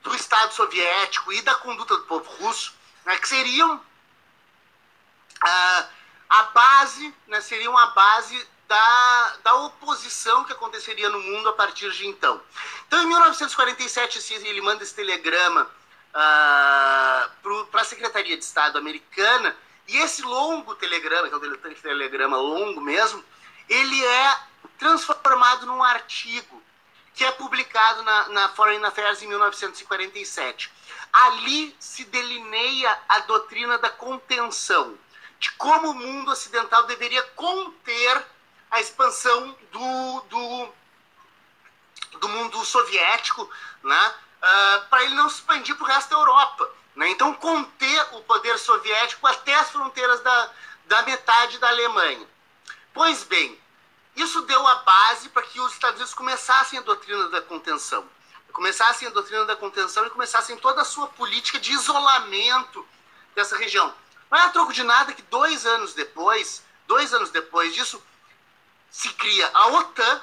do Estado soviético e da conduta do povo russo, né, que seriam uh, a base, né, seriam a base da, da oposição que aconteceria no mundo a partir de então. Então, em 1947, ele manda esse telegrama uh, ah, para a Secretaria de Estado americana, e esse longo telegrama, que é um telegrama longo mesmo, ele é transformado num artigo que é publicado na, na Foreign Affairs em 1947. Ali se delineia a doutrina da contenção, de como o mundo ocidental deveria conter a expansão do, do, do mundo soviético, né, uh, para ele não se expandir para o resto da Europa. Né? Então, conter o poder soviético até as fronteiras da, da metade da Alemanha. Pois bem, isso deu a base para que os Estados Unidos começassem a doutrina da contenção. Começassem a doutrina da contenção e começassem toda a sua política de isolamento dessa região. Não é a troco de nada que dois anos depois, dois anos depois disso, se cria a OTAN,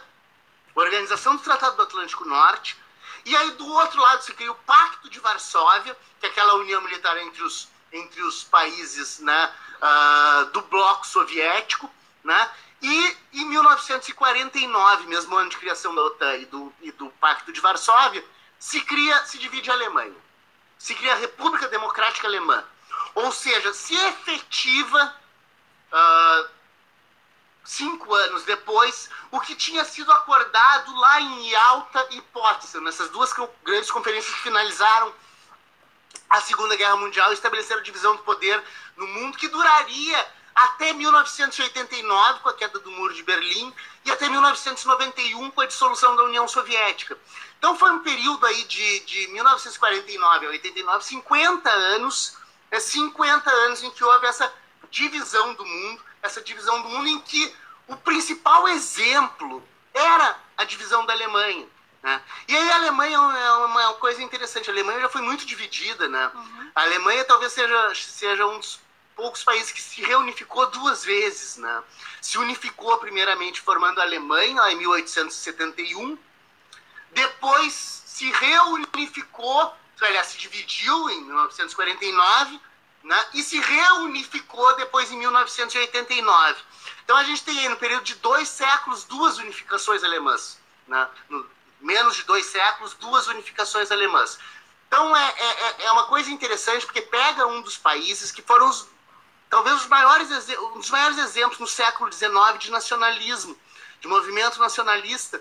Organização do Tratado do Atlântico Norte, e aí do outro lado se cria o Pacto de Varsóvia, que é aquela união militar entre os, entre os países né, uh, do bloco soviético, né, e em 1949, mesmo ano de criação da OTAN e do, e do Pacto de Varsóvia, se cria, se divide a Alemanha. Se cria a República Democrática Alemã. Ou seja, se efetiva uh, cinco anos depois o que tinha sido acordado lá em Yalta e Potsdam, nessas duas grandes conferências que finalizaram a Segunda Guerra Mundial e estabeleceram a divisão do poder no mundo que duraria até 1989, com a queda do Muro de Berlim, e até 1991, com a dissolução da União Soviética. Então foi um período aí de, de 1949 a 89, 50 anos, é 50 anos em que houve essa divisão do mundo, essa divisão do mundo em que o principal exemplo era a divisão da Alemanha. Né? E aí a Alemanha é uma coisa interessante, a Alemanha já foi muito dividida. Né? Uhum. A Alemanha talvez seja, seja um dos poucos países que se reunificou duas vezes. Né? Se unificou primeiramente formando a Alemanha, em 1871, depois se reunificou, aliás, se dividiu em 1949, né? e se reunificou depois em 1989. Então a gente tem aí, no período de dois séculos, duas unificações alemãs. Né? No, menos de dois séculos, duas unificações alemãs. Então é, é, é uma coisa interessante, porque pega um dos países que foram os talvez os maiores, um dos maiores exemplos no século XIX de nacionalismo, de movimento nacionalista.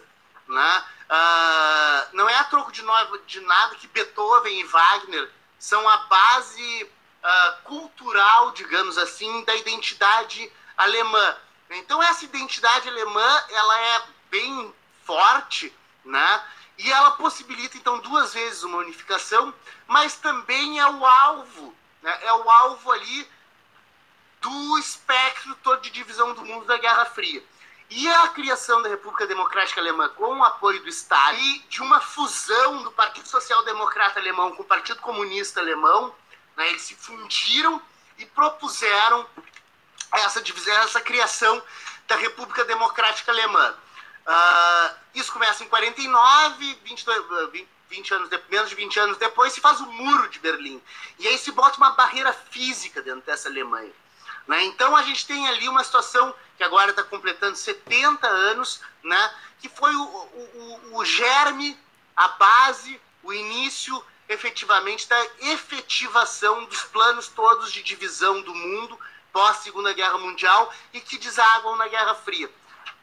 Né? Uh, não é a troco de, de, nada que Beethoven e Wagner são a base uh, cultural, digamos assim, da identidade alemã. Então essa identidade alemã ela é bem forte, né? E ela possibilita então duas vezes uma unificação, mas também é o alvo, né? é o alvo ali do espectro todo de divisão do mundo da Guerra Fria. E a criação da República Democrática Alemã com o apoio do Estado e de uma fusão do Partido Social Democrata Alemão com o Partido Comunista Alemão, né, eles se fundiram e propuseram essa divisão, essa criação da República Democrática Alemã. Uh, isso começa em 49, 22, 20, 20 anos de, menos de 20 anos depois, se faz o muro de Berlim. E aí se bota uma barreira física dentro dessa Alemanha. Né? Então a gente tem ali uma situação que agora está completando 70 anos, né? que foi o, o, o germe, a base, o início efetivamente da efetivação dos planos todos de divisão do mundo pós Segunda Guerra Mundial e que desaguam na Guerra Fria.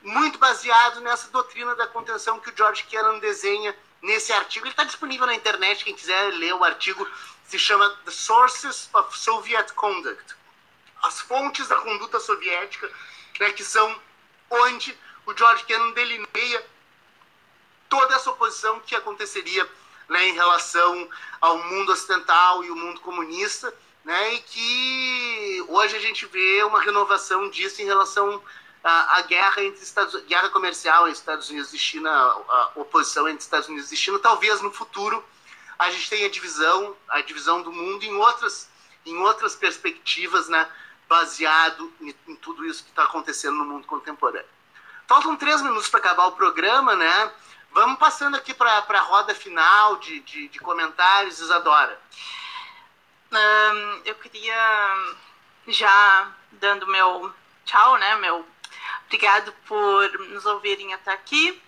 Muito baseado nessa doutrina da contenção que o George Kennan desenha nesse artigo. Ele está disponível na internet, quem quiser ler o artigo, se chama The Sources of Soviet Conduct. As fontes da conduta soviética, né, que são onde o George Kennan delineia toda essa oposição que aconteceria né, em relação ao mundo ocidental e o mundo comunista, né, e que hoje a gente vê uma renovação disso em relação à, à guerra entre Estados guerra comercial entre Estados Unidos e China, a oposição entre Estados Unidos e China. Talvez no futuro a gente tenha divisão, a divisão do mundo em outras, em outras perspectivas, né, baseado em, em tudo isso que está acontecendo no mundo contemporâneo. Faltam três minutos para acabar o programa, né? Vamos passando aqui para a roda final de, de, de comentários, Isadora. Eu queria já dando meu tchau, né? Meu obrigado por nos ouvirem até aqui.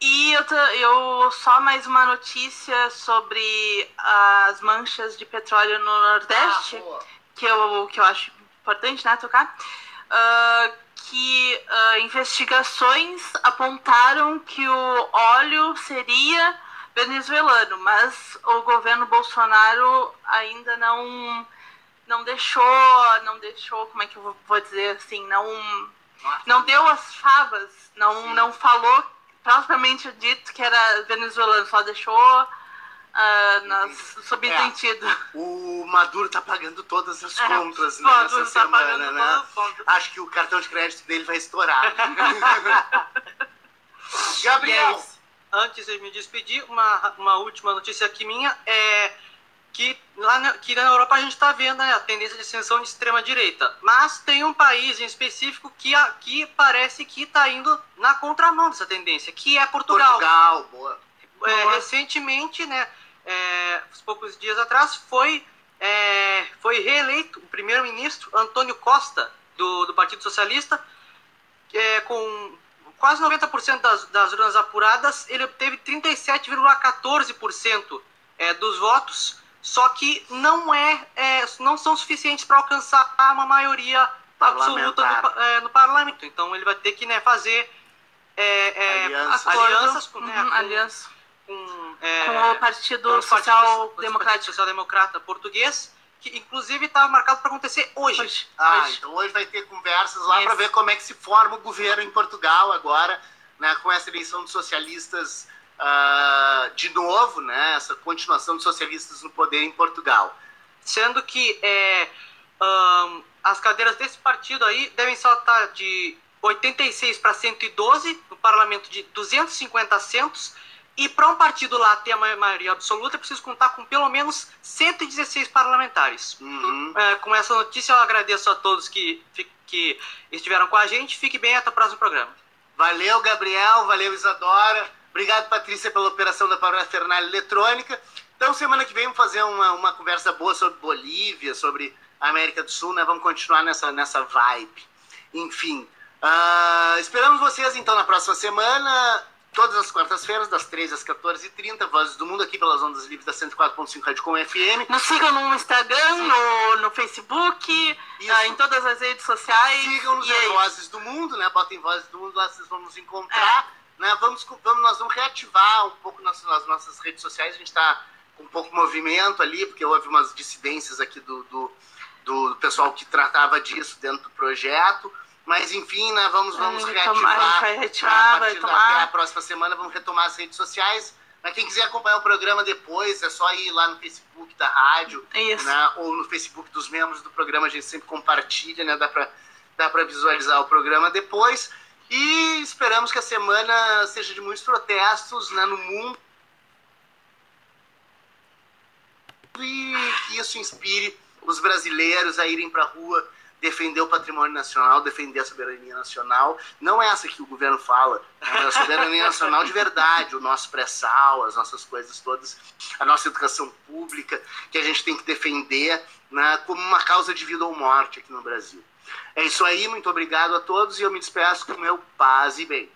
E eu, eu só mais uma notícia sobre as manchas de petróleo no Nordeste, ah, que, eu, que eu acho importante, né, tocar. Uh, que uh, investigações apontaram que o óleo seria venezuelano, mas o governo Bolsonaro ainda não não deixou, não deixou, como é que eu vou dizer assim, não não deu as favas, não não falou propriamente dito que era venezuelano, só deixou uh, nas. É, o Maduro tá pagando todas as é, compras é, nessa tá semana, né? Acho que o cartão de crédito dele vai estourar. Gabriel! Yes. Antes de me despedir, uma, uma última notícia aqui minha é que lá na, que na Europa a gente está vendo né, a tendência de ascensão de extrema direita, mas tem um país em específico que aqui parece que está indo na contramão dessa tendência, que é Portugal. Portugal, boa. É, recentemente, né, é, poucos dias atrás, foi, é, foi reeleito o primeiro-ministro Antônio Costa, do, do Partido Socialista, é, com quase 90% das, das urnas apuradas, ele obteve 37,14% é, dos votos, só que não, é, é não são suficientes para alcançar uma maioria absoluta no, é, no, parlamento. Então ele vai ter que né, fazer é, alianças, alianças com, né, uhum, com, aliança com, é, com o Partido Social Democrático Social Democrata Português, que inclusive está marcado para acontecer hoje. hoje. Ah, hoje. então hoje vai ter conversas lá para ver como é que se forma o governo em Portugal agora, né, com essa eleição dos socialistas uh, de novo, né, essa continuação dos socialistas no poder em Portugal. Sendo que é, um, as cadeiras desse partido aí devem saltar de 86 para 112, no parlamento de 250 assentos, e para um partido lá ter a maioria absoluta, é preciso contar com pelo menos 116 parlamentares. Uhum. É, com essa notícia, eu agradeço a todos que, que estiveram com a gente. Fique bem até o próximo programa. Valeu, Gabriel. Valeu, Isadora. Obrigado, Patrícia, pela operação da parafernália eletrônica. Então, semana que vem, vamos fazer uma, uma conversa boa sobre Bolívia, sobre América do Sul, né? Vamos continuar nessa, nessa vibe. Enfim, uh, esperamos vocês, então, na próxima semana todas as quartas-feiras, das 13 às 14h30, Vozes do Mundo, aqui pelas ondas livres da 104.5 Rádio Com FM. Nos sigam no Instagram, no, no Facebook, ah, em todas as redes sociais. Sigam-nos nas é Vozes do Mundo, né? Botem Vozes do Mundo, lá vocês vão nos encontrar. É. Né? Vamos, vamos, nós vamos reativar um pouco nas, nas nossas redes sociais. A gente está com um pouco de movimento ali, porque houve umas dissidências aqui do, do, do pessoal que tratava disso dentro do projeto. Mas enfim, né, vamos, vamos reativar. Tomar, vai reativar, vai tomar. Até a próxima semana vamos retomar as redes sociais. Mas quem quiser acompanhar o programa depois, é só ir lá no Facebook da rádio, Isso. Né, ou no Facebook dos membros do programa, a gente sempre compartilha, né? Dá para dá pra visualizar o programa depois. E esperamos que a semana seja de muitos protestos né, no mundo. E que isso inspire os brasileiros a irem para a rua defender o patrimônio nacional, defender a soberania nacional. Não é essa que o governo fala, é a soberania nacional de verdade, o nosso pré-sal, as nossas coisas todas, a nossa educação pública, que a gente tem que defender né, como uma causa de vida ou morte aqui no Brasil. É isso aí, muito obrigado a todos e eu me despeço com o meu paz e bem.